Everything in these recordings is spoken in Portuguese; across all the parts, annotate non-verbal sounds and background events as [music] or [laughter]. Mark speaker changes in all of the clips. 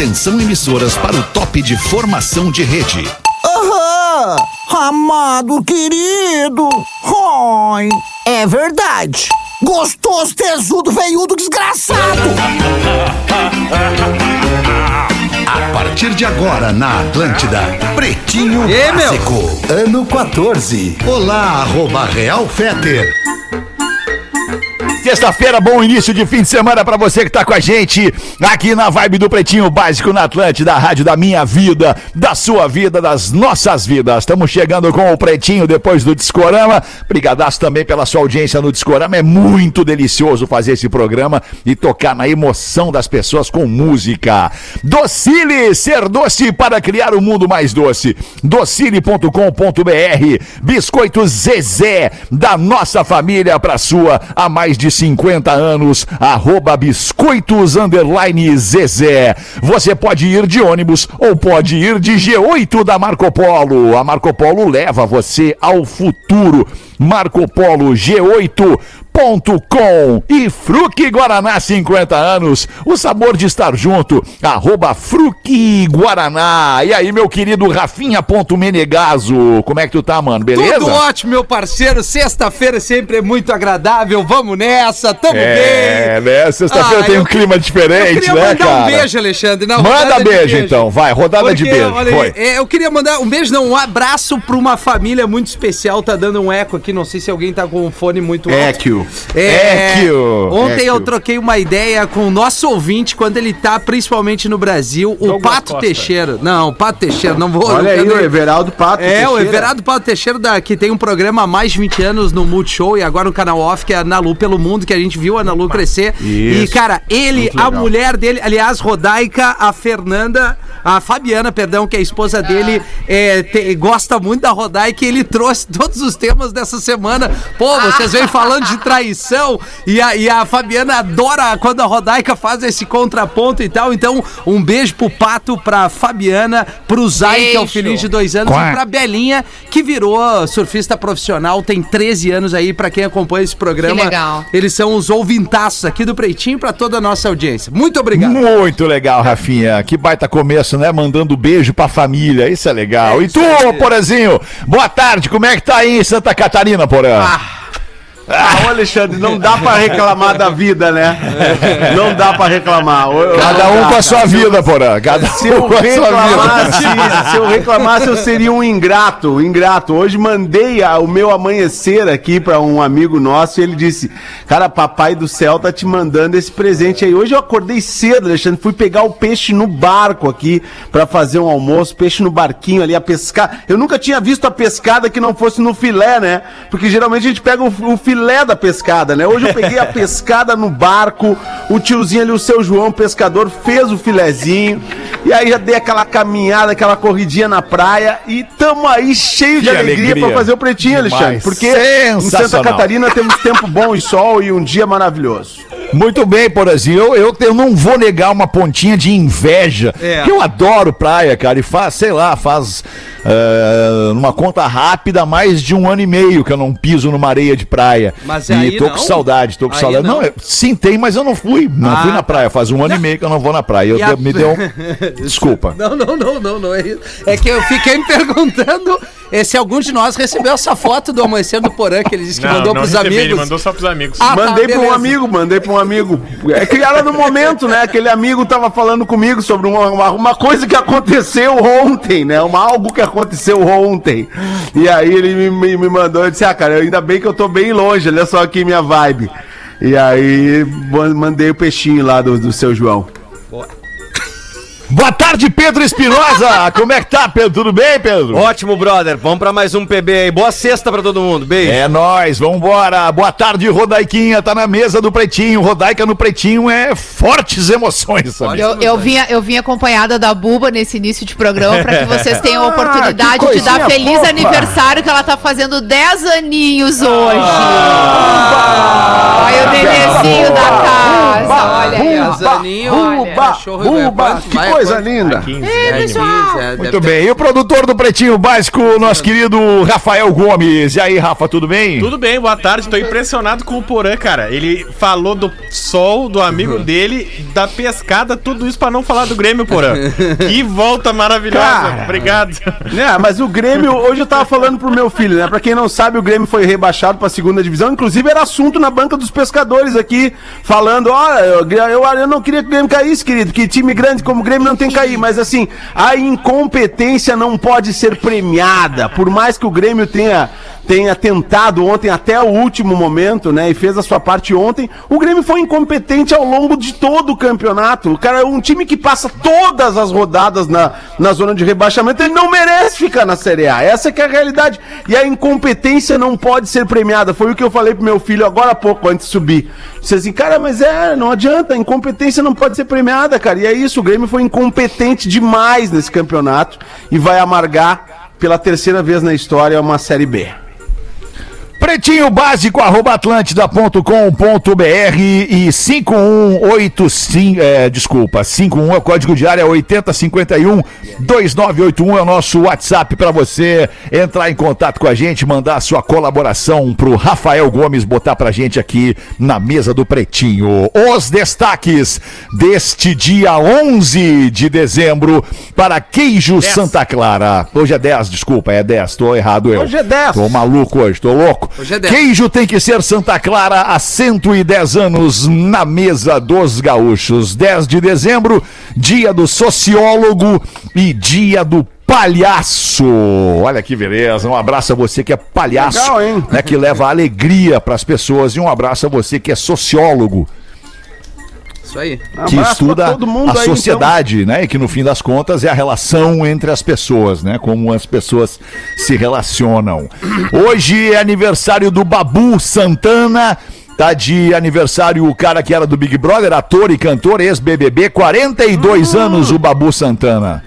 Speaker 1: Atenção emissoras para o top de formação de rede.
Speaker 2: Aham! Amado querido! Ai, é verdade! Gostoso, tesudo, veiudo, desgraçado!
Speaker 1: A partir de agora na Atlântida, Pretinho
Speaker 3: E, meu?
Speaker 1: Básico, ano 14. Olá, arroba Real Feter.
Speaker 4: Sexta-feira, bom início de fim de semana pra você que tá com a gente aqui na Vibe do Pretinho Básico na Atlântida, a rádio da minha vida, da sua vida, das nossas vidas. Estamos chegando com o Pretinho depois do Discorama. Brigadaço também pela sua audiência no Discorama. É muito delicioso fazer esse programa e tocar na emoção das pessoas com música. Docile, ser doce para criar um mundo mais doce. Docile.com.br, biscoito Zezé, da nossa família pra sua há mais de 50 anos, arroba biscoitos underline Zezé. Você pode ir de ônibus ou pode ir de G8 da Marco Polo. A Marco Polo leva você ao futuro. Marco Polo G8 com e Fruque Guaraná 50 anos, o sabor de estar junto, arroba Fruque Guaraná. E aí, meu querido Rafinha.menegaso, como é que tu tá, mano? Beleza?
Speaker 3: Tudo ótimo, meu parceiro. Sexta-feira sempre é muito agradável. Vamos nessa, tamo
Speaker 4: É,
Speaker 3: bem.
Speaker 4: né? Sexta-feira
Speaker 3: Ah,
Speaker 4: tem um
Speaker 3: eu-
Speaker 4: clima
Speaker 3: Eu
Speaker 4: diferente,
Speaker 3: queria
Speaker 4: né,
Speaker 3: mandar
Speaker 4: cara?
Speaker 3: um beijo, Alexandre. na
Speaker 4: Manda
Speaker 3: de
Speaker 4: beijo, então, vai, rodada de
Speaker 3: Porque,
Speaker 4: beijo,
Speaker 3: olha
Speaker 4: foi.
Speaker 3: é, eu queria mandar um beijo, não, um abraço pra uma família muito especial. Tá dando um eco aqui, não sei se alguém tá com o fone muito alto.
Speaker 5: Equio.
Speaker 3: É,
Speaker 4: Equio.
Speaker 3: Ontem eu troquei uma ideia com o nosso ouvinte, quando ele tá principalmente no Brasil, o Pato Teixeira. Não, o Pato Teixeira, não vou...
Speaker 5: Olha aí o Everaldo Pato.
Speaker 3: É, o
Speaker 5: Teixeira.
Speaker 3: Everardo Paulo Teixeira, da, que tem um programa há mais de 20 anos no Multishow e agora no canal off, que é a Nalu pelo Mundo, que a gente viu a Nalu crescer. E,
Speaker 5: Isso.
Speaker 3: cara, ele, a mulher dele, aliás, Rodaica, a Fernanda, a Fabiana, perdão, que é a esposa dele, é, te- gosta muito da Rodaica e ele trouxe todos os temas dessa semana. Pô, vocês vêm falando de traição e a, e a Fabiana adora quando a Rodaica faz esse contraponto e tal. Então, um beijo pro Pato, pra Fabiana, pro Zay, que é o filhinho de dois anos,
Speaker 4: Quá.
Speaker 3: e pra Belinha, que virou surfista profissional, tem 13 anos aí, pra quem acompanha esse programa.
Speaker 6: Que legal.
Speaker 3: Eles são os ouvintaços aqui do Pretinho pra toda a nossa audiência. Muito obrigado.
Speaker 4: Muito legal, Rafinha. Que baita começo, né? Mandando beijo pra família. Isso é legal.
Speaker 3: É
Speaker 4: e tu,
Speaker 3: aí.
Speaker 4: Porazinho? Boa tarde. Como é que tá aí em Santa Catarina, Porã?
Speaker 5: Ah, ô Alexandre, não dá pra reclamar da vida, né? Não dá pra reclamar. Ô,
Speaker 4: Cada um
Speaker 5: dá,
Speaker 4: com a sua
Speaker 5: cara.
Speaker 4: vida, Porã. Cada
Speaker 5: Se
Speaker 4: um
Speaker 5: eu
Speaker 4: com
Speaker 5: reclamasse, se eu reclamasse, eu seria um ingrato, ingrato. Hoje mandei a- o meu amanhecer aqui pra um amigo nosso e ele disse: Cara, papai do céu tá te mandando esse presente aí. Hoje eu acordei cedo, Alexandre, fui pegar o peixe no barco aqui pra fazer um almoço, peixe no barquinho ali, a pescar. Eu nunca tinha visto a pescada que não fosse no filé, né? Porque geralmente a gente pega o, o filé da pescada, né? Hoje eu peguei a [laughs] pescada no barco, o tiozinho ali, o seu João, pescador, fez o filezinho. E aí já dei aquela caminhada, aquela corridinha na praia e tamo aí cheio de alegria,
Speaker 4: alegria.
Speaker 5: pra fazer o pretinho,
Speaker 4: Demais.
Speaker 5: Alexandre. Porque em Santa. Catarina temos tempo bom e sol e um dia maravilhoso.
Speaker 4: Muito bem, Porazinho. Eu, eu, eu não vou negar uma pontinha de inveja.
Speaker 3: É.
Speaker 4: Eu adoro praia, cara. E faz, sei lá, faz eh, numa conta rápida mais de um ano e meio que eu não piso numa areia de praia.
Speaker 3: Mas
Speaker 4: e
Speaker 3: aí
Speaker 4: tô
Speaker 3: não?
Speaker 4: com saudade, tô com
Speaker 3: Aí
Speaker 4: saudade.
Speaker 3: não.
Speaker 4: Não, eu- sim, tem, mas eu não fui. Não
Speaker 3: Ah,
Speaker 4: fui na
Speaker 3: tá.
Speaker 4: praia. Faz um ano e meio que eu não vou na praia. Eu
Speaker 3: E a-
Speaker 4: me deu. [laughs] Desculpa.
Speaker 3: Não, não, não, não, não é isso. É que eu fiquei me perguntando eh, se algum de nós recebeu essa foto do amanhecer do Porã, que ele disse que
Speaker 7: Não,
Speaker 3: mandou
Speaker 7: não
Speaker 3: pros
Speaker 7: recebi,
Speaker 3: amigos.
Speaker 7: Ele mandou só pros amigos.
Speaker 3: Ah, tá,
Speaker 5: mandei pra um amigo, mandei pra um amigo. É que era no momento, né? Aquele amigo tava falando comigo sobre uma, uma, uma coisa que aconteceu ontem, né? Uma, algo que aconteceu ontem. E aí ele me, me, me mandou e disse: Ah, cara, ainda bem que eu tô bem longe, olha só aqui minha vibe. E aí man- mandei o peixinho lá do, do seu João.
Speaker 4: Boa tarde, Pedro Espinosa. [laughs] Como é que tá, Pedro? Tudo bem, Pedro?
Speaker 8: Ótimo, brother. Vamos pra mais um PB aí. Boa sexta pra todo mundo. Beijo.
Speaker 4: É nóis, vambora. Boa tarde, Rodaiquinha. Tá na mesa do Pretinho. Rodaica no Pretinho é fortes emoções, sabe?
Speaker 6: Eu, eu, vim, eu vim acompanhada da Buba nesse início de programa para que vocês [laughs] tenham a
Speaker 4: Ah,
Speaker 6: oportunidade
Speaker 4: que
Speaker 6: de dar feliz
Speaker 4: fofa.
Speaker 6: aniversário, que ela tá fazendo 10 aninhos hoje. Olha o bebezinho da casa. Olha aí, ó.
Speaker 3: Zaninho,
Speaker 6: Olha.
Speaker 3: cachorro
Speaker 5: Buba,
Speaker 3: levante,
Speaker 5: que
Speaker 3: vai,
Speaker 5: coisa Coisa linda.
Speaker 7: 15,
Speaker 6: É,
Speaker 7: né,
Speaker 6: pessoal.
Speaker 3: É, deve
Speaker 4: Muito
Speaker 3: ter-
Speaker 4: bem. E o produtor do Pretinho Básico, nosso querido Rafael Gomes. E aí, Rafa, tudo bem?
Speaker 7: Tudo bem, boa tarde. Tô impressionado com o Porã, cara. Ele falou do sol, do amigo dele, da pescada, tudo isso pra não falar do Grêmio, Porã. [laughs] Que volta maravilhosa.
Speaker 5: Cara.
Speaker 7: Obrigado.
Speaker 5: É, mas o Grêmio, hoje eu tava falando pro meu filho, né? Pra quem não sabe, o Grêmio foi rebaixado pra segunda divisão. Inclusive, era assunto na banca dos pescadores aqui, falando: olha, eu, eu, eu não queria que o Grêmio caísse, querido, que time grande como o Grêmio não tem que cair. Mas assim, a incompetência não pode ser premiada. Por mais que o Grêmio tenha, tenha tentado ontem até o último momento, né? E fez a sua parte ontem, o Grêmio foi incompetente ao longo de todo o campeonato. O cara é um time que passa todas as rodadas na, na zona de rebaixamento, ele não merece ficar na Série A. Essa que é a realidade. E a incompetência não pode ser premiada. Foi o que eu falei pro meu filho agora há pouco, antes de subir. Disse assim, cara, mas é, não adianta, a incompetência não pode ser premiada, cara. E é isso, o Grêmio foi incompetente demais nesse campeonato e vai amargar pela terceira vez na história uma Série B.
Speaker 4: Pretinho básico, arroba atlântida.com.br e 5185, é, desculpa, 51 é o código de área 8051 2981 é o nosso WhatsApp para você entrar em contato com a gente, mandar a sua colaboração pro Rafael Gomes botar pra gente aqui na mesa do Pretinho. Os destaques deste dia 11 de dezembro para Queijo Santa Clara. Hoje é 10, desculpa, é 10, tô errado eu.
Speaker 5: Hoje é 10.
Speaker 4: Tô maluco hoje, tô louco.
Speaker 3: Hoje é 10.
Speaker 4: Queijo tem que ser Santa Clara há 110 anos na mesa dos gaúchos. 10 de dezembro, dia do sociólogo e dia do palhaço. Olha que beleza. Um abraço a você que é palhaço,
Speaker 5: Legal, hein?
Speaker 4: né, que leva alegria para as pessoas e um abraço a você que é sociólogo,
Speaker 3: Isso aí.
Speaker 4: que
Speaker 5: Abraço pra
Speaker 4: estuda
Speaker 5: todo mundo
Speaker 4: a
Speaker 5: aí,
Speaker 4: sociedade, né? E que no fim das contas é a relação entre as pessoas, né? Como as pessoas se relacionam. Hoje é aniversário do Babu Santana. Tá de aniversário o cara que era do Big Brother, ator e cantor, ex-BBB, 42 anos o Babu Santana.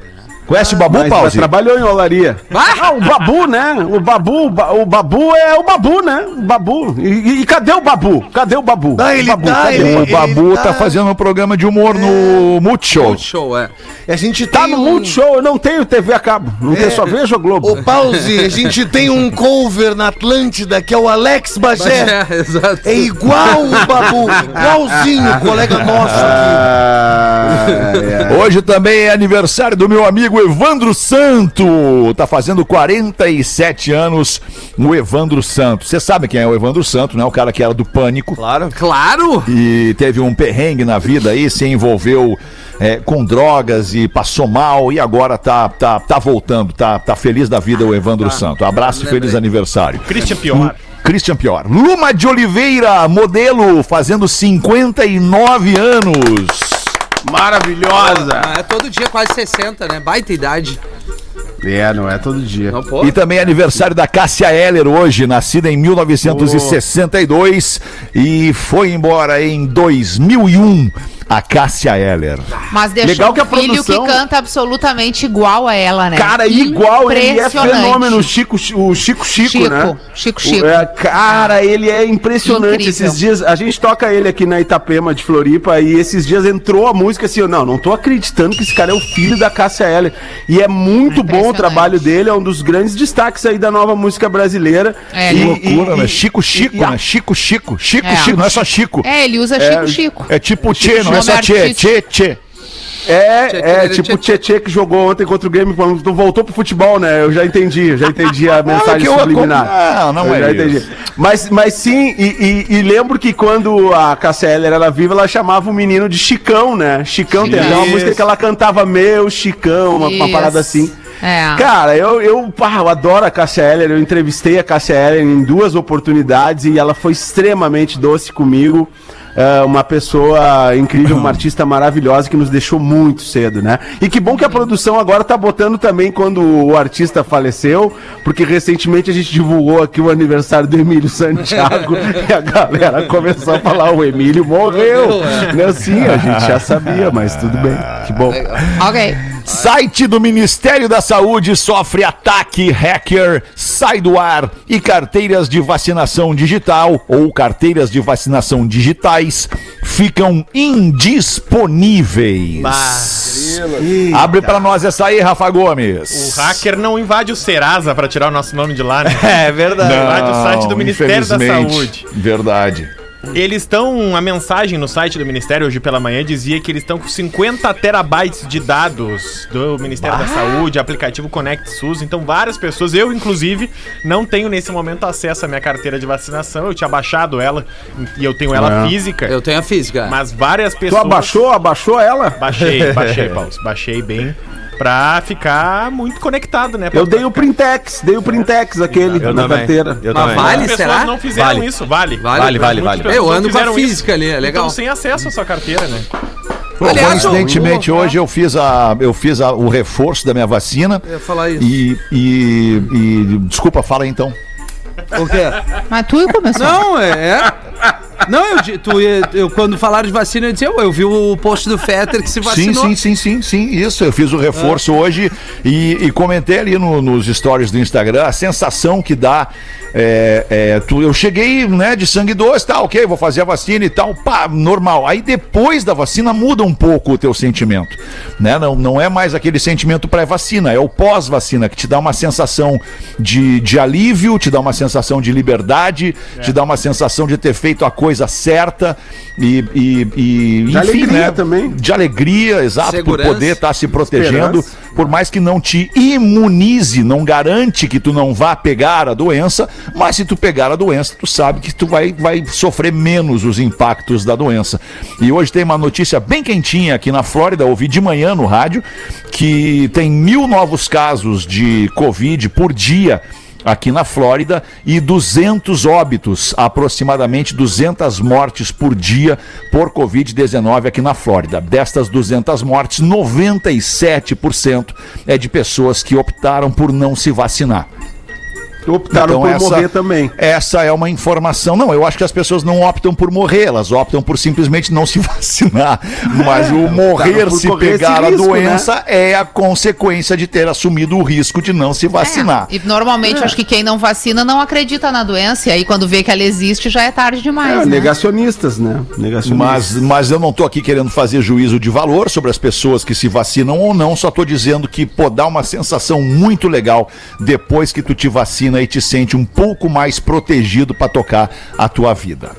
Speaker 4: Conhece o Babu,
Speaker 5: Mas,
Speaker 4: Pause?
Speaker 5: mas trabalhou em olaria. Ah, o Babu, né? O Babu, o Ba- o Babu é o Babu, né? O Babu. E, e- e cadê o Babu? Cadê o Babu?
Speaker 9: Ah, ele
Speaker 5: Babu,
Speaker 9: tá,
Speaker 5: cadê?
Speaker 9: ele-
Speaker 4: O Babu tá
Speaker 9: tá-
Speaker 4: fazendo um programa de humor no Multishow.
Speaker 3: Show, é.
Speaker 9: A gente
Speaker 5: Tá no
Speaker 9: um-
Speaker 5: Multishow, eu não tenho TV a cabo. Não tenho, só vejo a Globo.
Speaker 9: Ô, Pause, a gente tem um cover na Atlântida que é o Alex Bagé.
Speaker 3: É, [laughs] exato.
Speaker 9: É igual o Babu, igualzinho, colega nosso aqui.
Speaker 5: Ah, é.
Speaker 4: Hoje também é aniversário do meu amigo Evandro Santo. Tá fazendo 47 anos o Evandro Santo. Você sabe quem é o Evandro Santo, né? O cara que era do Pânico.
Speaker 8: Claro.
Speaker 3: Claro!
Speaker 4: E teve um perrengue na vida aí, se envolveu é, com drogas e passou mal e agora tá, tá, tá voltando, tá, tá feliz da vida o Evandro Santo. Abraço e feliz aniversário.
Speaker 7: Christian Pior.
Speaker 4: Christian Pior. Luma de Oliveira, modelo, fazendo 59 anos.
Speaker 5: Maravilhosa.
Speaker 3: Ah, é todo dia quase 60, né? Baita idade.
Speaker 5: É, não é todo dia.
Speaker 3: Não.
Speaker 4: E também aniversário da Cássia Eller hoje, nascida em 1962 e foi embora em 2001, a Cássia Eller.
Speaker 6: Mas deixou
Speaker 5: Legal que a
Speaker 6: um filho
Speaker 5: produção-
Speaker 6: que canta absolutamente igual a ela, né?
Speaker 5: Cara, igual, ele é fenômeno, o Chico, o Chico Chico,
Speaker 6: Chico,
Speaker 5: né?
Speaker 6: Chico
Speaker 5: O-
Speaker 6: Chico.
Speaker 5: é, cara, ele é impressionante.
Speaker 6: Incrível.
Speaker 5: Esses dias, a gente toca ele aqui na Itapema de Floripa e esses dias entrou a música assim, eu, não, não tô acreditando que esse cara é o filho da Cássia Eller. E é muito bom o trabalho dele, é um dos grandes destaques aí da nova música brasileira.
Speaker 6: É,
Speaker 5: E-
Speaker 4: Loucura,
Speaker 5: e-
Speaker 4: né? Chico Chico,
Speaker 5: e
Speaker 4: né? Chico Chico. Chico
Speaker 6: É.
Speaker 4: Chico, não é só Chico.
Speaker 6: É, ele usa Chico Chico.
Speaker 4: É tipo Tchê, não é
Speaker 6: Nome
Speaker 4: só Tchê,
Speaker 6: artístico.
Speaker 4: Tchê, Tchê.
Speaker 5: É,
Speaker 3: Tchê,
Speaker 5: é,
Speaker 3: tchê,
Speaker 5: tipo o
Speaker 3: tchê,
Speaker 5: Tietê que jogou ontem contra o Grêmio, quando voltou pro futebol, né? Eu já entendi, eu já entendi a [laughs] mensagem
Speaker 4: que eu-
Speaker 5: subliminar.
Speaker 4: Não, não
Speaker 5: Eu
Speaker 4: é
Speaker 5: já
Speaker 4: isso.
Speaker 5: entendi. Mas, mas sim, e, e- e lembro que quando a Cássia Eller era viva, ela chamava o menino de Chicão, né? Chicão, tem uma música que ela cantava Meu Chicão, uma, uma parada assim.
Speaker 6: É.
Speaker 5: Cara, eu, eu, pá, eu adoro a Cássia Eller, eu entrevistei a Cássia Eller em duas oportunidades e ela foi extremamente doce comigo. É, uma pessoa incrível, uma [coughs] artista maravilhosa que nos deixou muito cedo, né? E que bom que a produção agora tá botando também quando o artista faleceu, porque recentemente a gente divulgou aqui o aniversário do Emílio Santiago [laughs] e a galera começou a falar: o Emílio morreu. Não, sim, a gente já [laughs] sabia, mas tudo bem, que bom.
Speaker 6: Ok.
Speaker 4: Site do Ministério da Saúde sofre ataque hacker, sai do ar e carteiras de vacinação digital ou carteiras de vacinação digitais ficam indisponíveis. Abre pra nós essa aí, Rafa Gomes.
Speaker 7: O hacker não invade o Serasa pra tirar o nosso nome de lá, né? [laughs]
Speaker 8: É verdade.
Speaker 7: invade o site do Ministério da. Saúde.
Speaker 4: Verdade.
Speaker 7: Eles estão. A mensagem no site do Ministério hoje pela manhã dizia que eles estão com 50 terabytes de dados do Ministério da Saúde, aplicativo Connect SUS. Então, várias pessoas, eu inclusive, não tenho nesse momento acesso à minha carteira de vacinação. Eu tinha baixado ela e eu tenho ela
Speaker 5: É.
Speaker 7: física.
Speaker 3: Eu tenho a física.
Speaker 7: Mas várias
Speaker 5: Tu
Speaker 7: pessoas.
Speaker 5: abaixou, abaixou ela?
Speaker 7: Baixei, baixei, [laughs] Paulo. Baixei bem. Pra ficar muito conectado, né? Pra-
Speaker 5: Eu dei o Printex, dei o Printex aquele
Speaker 8: Eu
Speaker 5: na
Speaker 8: também.
Speaker 5: carteira.
Speaker 8: Eu
Speaker 3: Mas
Speaker 8: também.
Speaker 3: vale,
Speaker 7: As pessoas
Speaker 3: será?
Speaker 7: não fizeram
Speaker 8: Vale.
Speaker 7: isso, vale.
Speaker 8: Vale, vale, vale.
Speaker 7: pessoas
Speaker 3: Eu ando com a física ali, é legal.
Speaker 7: Então, sem acesso à sua carteira, né?
Speaker 4: Pô,
Speaker 3: Aliás,
Speaker 4: coincidentemente, hoje eu fiz, a, eu fiz a- o reforço da minha vacina.
Speaker 3: Eu ia falar isso.
Speaker 4: E, e, e- Desculpa, fala aí, então.
Speaker 3: O quê?
Speaker 6: Mas tu começou.
Speaker 3: Não, é. É. Não, eu, tu, eu, quando falaram de vacina, eu disse, eu, eu vi o post do Fetter que se
Speaker 4: Sim,
Speaker 3: vacinou.
Speaker 4: sim, sim, sim, sim, isso. Eu fiz o reforço hoje e, e comentei ali no- nos stories do Instagram a sensação que dá. é, é, tu, eu cheguei, né, de sangue doce, tá, ok, vou fazer a vacina e tal, pá, normal. Aí depois da vacina muda um pouco o teu sentimento, né? Não, não é mais aquele sentimento pré-vacina, é o pós-vacina que te dá uma sensação de, de alívio, te dá uma sensação de liberdade, te dá uma sensação de ter feito a coisa certa e, e, e
Speaker 5: De alegria também.
Speaker 4: de alegria, exato,
Speaker 3: Segurança.
Speaker 4: por poder estar se protegendo,
Speaker 5: Esperança.
Speaker 4: por mais que não te imunize, não garante que tu não vá pegar a doença, mas se tu pegar a doença, tu sabe que tu vai, vai sofrer menos os impactos da doença. E hoje tem uma notícia bem quentinha aqui na Flórida, ouvi de manhã no rádio, que tem mil novos casos de Covid por dia aqui na Flórida e 200 óbitos, aproximadamente 200 mortes por dia por Covid-19 aqui na Flórida. Destas 200 mortes, 97% é de pessoas que optaram por não se vacinar.
Speaker 5: Optaram por morrer também.
Speaker 4: Essa é uma informação. Não, eu acho que as pessoas não optam por morrer, elas optam por simplesmente não se [laughs] vacinar. Mas o morrer
Speaker 5: por
Speaker 4: se pegar
Speaker 5: risco,
Speaker 4: a doença é a consequência de ter assumido o risco de não se vacinar.
Speaker 6: É, E normalmente acho que quem não vacina não acredita na doença. E aí quando vê que ela existe já é tarde demais.
Speaker 5: É,
Speaker 6: né?
Speaker 5: negacionistas, né? Negacionistas.
Speaker 4: Mas, mas eu não tô aqui querendo fazer juízo de valor sobre as pessoas que se vacinam ou não, só tô dizendo que, pô, dá uma sensação muito legal depois que tu te vacina e te sente um pouco mais protegido para tocar a tua vida.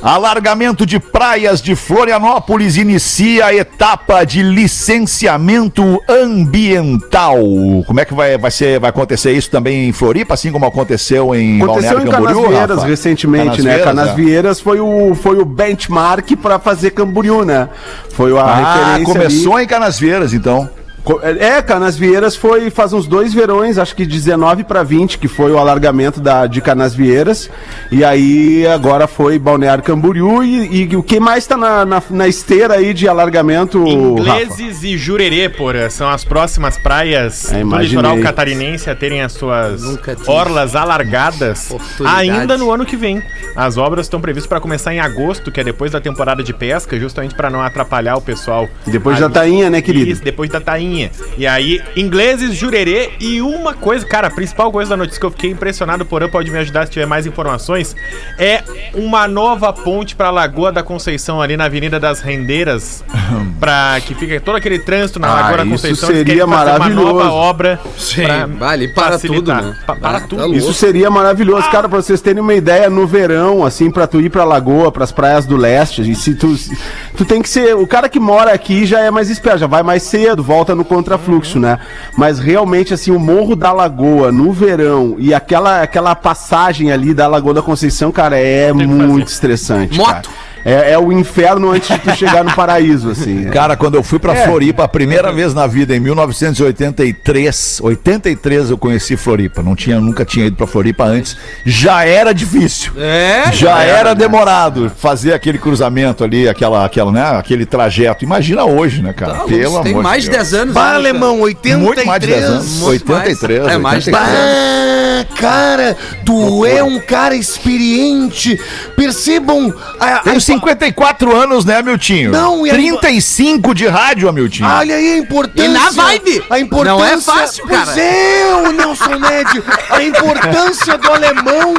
Speaker 4: Alargamento de praias de Florianópolis inicia a etapa de licenciamento ambiental. Como é que vai, vai, ser, vai acontecer isso também em Floripa, assim como aconteceu em
Speaker 5: Aconteceu em
Speaker 4: Balneário Camboriú,
Speaker 5: Canasvieiras
Speaker 4: Rafa?
Speaker 5: recentemente, né?
Speaker 4: Canasvieiras, é.
Speaker 5: Canasvieiras foi o, foi o benchmark pra fazer Camboriú, né? Foi a
Speaker 4: Ah,
Speaker 5: referência
Speaker 4: começou
Speaker 5: ali.
Speaker 4: em Canasvieiras, então.
Speaker 5: Co- É, Canasvieiras foi faz uns dois verões, acho que 19 para 20, que foi o alargamento da, de Canasvieiras. E aí agora foi Balneário Camboriú. E, e o que mais tá na, na, na esteira aí de alargamento, Rafa?
Speaker 7: Ingleses e Jurerê, porra, são as próximas praias
Speaker 5: É,
Speaker 7: do litoral catarinense a terem as suas orlas alargadas ainda no ano que vem. As obras estão previstas para começar em agosto, que é depois da temporada de pesca, justamente para não atrapalhar o pessoal.
Speaker 5: Depois da
Speaker 7: Ali.
Speaker 5: tainha, né, querido?
Speaker 7: Isso, depois da tainha. E aí, ingleses, jurerê e uma coisa, cara, a principal coisa da notícia que eu fiquei impressionado, porém pode me ajudar se tiver mais informações, é uma nova ponte pra Lagoa da Conceição ali na Avenida das Rendeiras, [laughs] para que fique todo aquele trânsito na
Speaker 5: Ah,
Speaker 7: Lagoa da
Speaker 5: isso
Speaker 7: Conceição.
Speaker 5: seria
Speaker 7: querem fazer
Speaker 5: maravilhoso.
Speaker 7: Uma nova obra
Speaker 3: Sim,
Speaker 7: pra
Speaker 3: vale, para
Speaker 7: facilitar.
Speaker 3: tudo, né?
Speaker 7: Pa- para
Speaker 3: Ah,
Speaker 7: tudo.
Speaker 3: tá.
Speaker 5: Isso seria maravilhoso, cara, pra vocês terem uma ideia, no verão, assim, pra tu ir pra Lagoa, pras praias do leste, e se tu, se- tu tem que ser, o cara que mora aqui já é mais esperto, já vai mais cedo, volta no contrafluxo, né? Mas realmente, assim, o Morro da Lagoa, no verão, e aquela, aquela passagem ali da Lagoa da Conceição, cara, é muito
Speaker 7: fazer.
Speaker 5: estressante,
Speaker 3: Moto.
Speaker 5: cara. É, é o inferno antes de tu chegar no paraíso, assim. [laughs]
Speaker 4: Cara, quando eu fui pra Floripa a primeira vez na vida, em 1983, 83 eu conheci Floripa. Não tinha, nunca tinha ido pra Floripa antes. Já era difícil.
Speaker 3: É,
Speaker 4: Já era demorado fazer aquele cruzamento ali, aquela, aquela, né, aquele trajeto. Imagina hoje, né, cara?
Speaker 3: Tá,
Speaker 4: Pelo
Speaker 3: tem
Speaker 4: amor
Speaker 3: mais de
Speaker 4: de Deus.
Speaker 3: 10 anos.
Speaker 9: Bah,
Speaker 3: né, cara?
Speaker 9: alemão, 83.
Speaker 4: Muito mais de 10 anos.
Speaker 3: Muito
Speaker 4: 83.
Speaker 3: mais. É, mais de
Speaker 4: 83.
Speaker 9: Bah, cara, tu é um cara experiente. Percebam a,
Speaker 4: Tenho 54 anos, né, Miltinho?
Speaker 9: Não, e a-
Speaker 4: 35 de rádio, Miltinho.
Speaker 9: Olha aí a importância.
Speaker 3: E na vibe.
Speaker 9: A importância.
Speaker 3: Não é fácil, cara.
Speaker 9: Pois é, o Nelson Ned. A importância do alemão.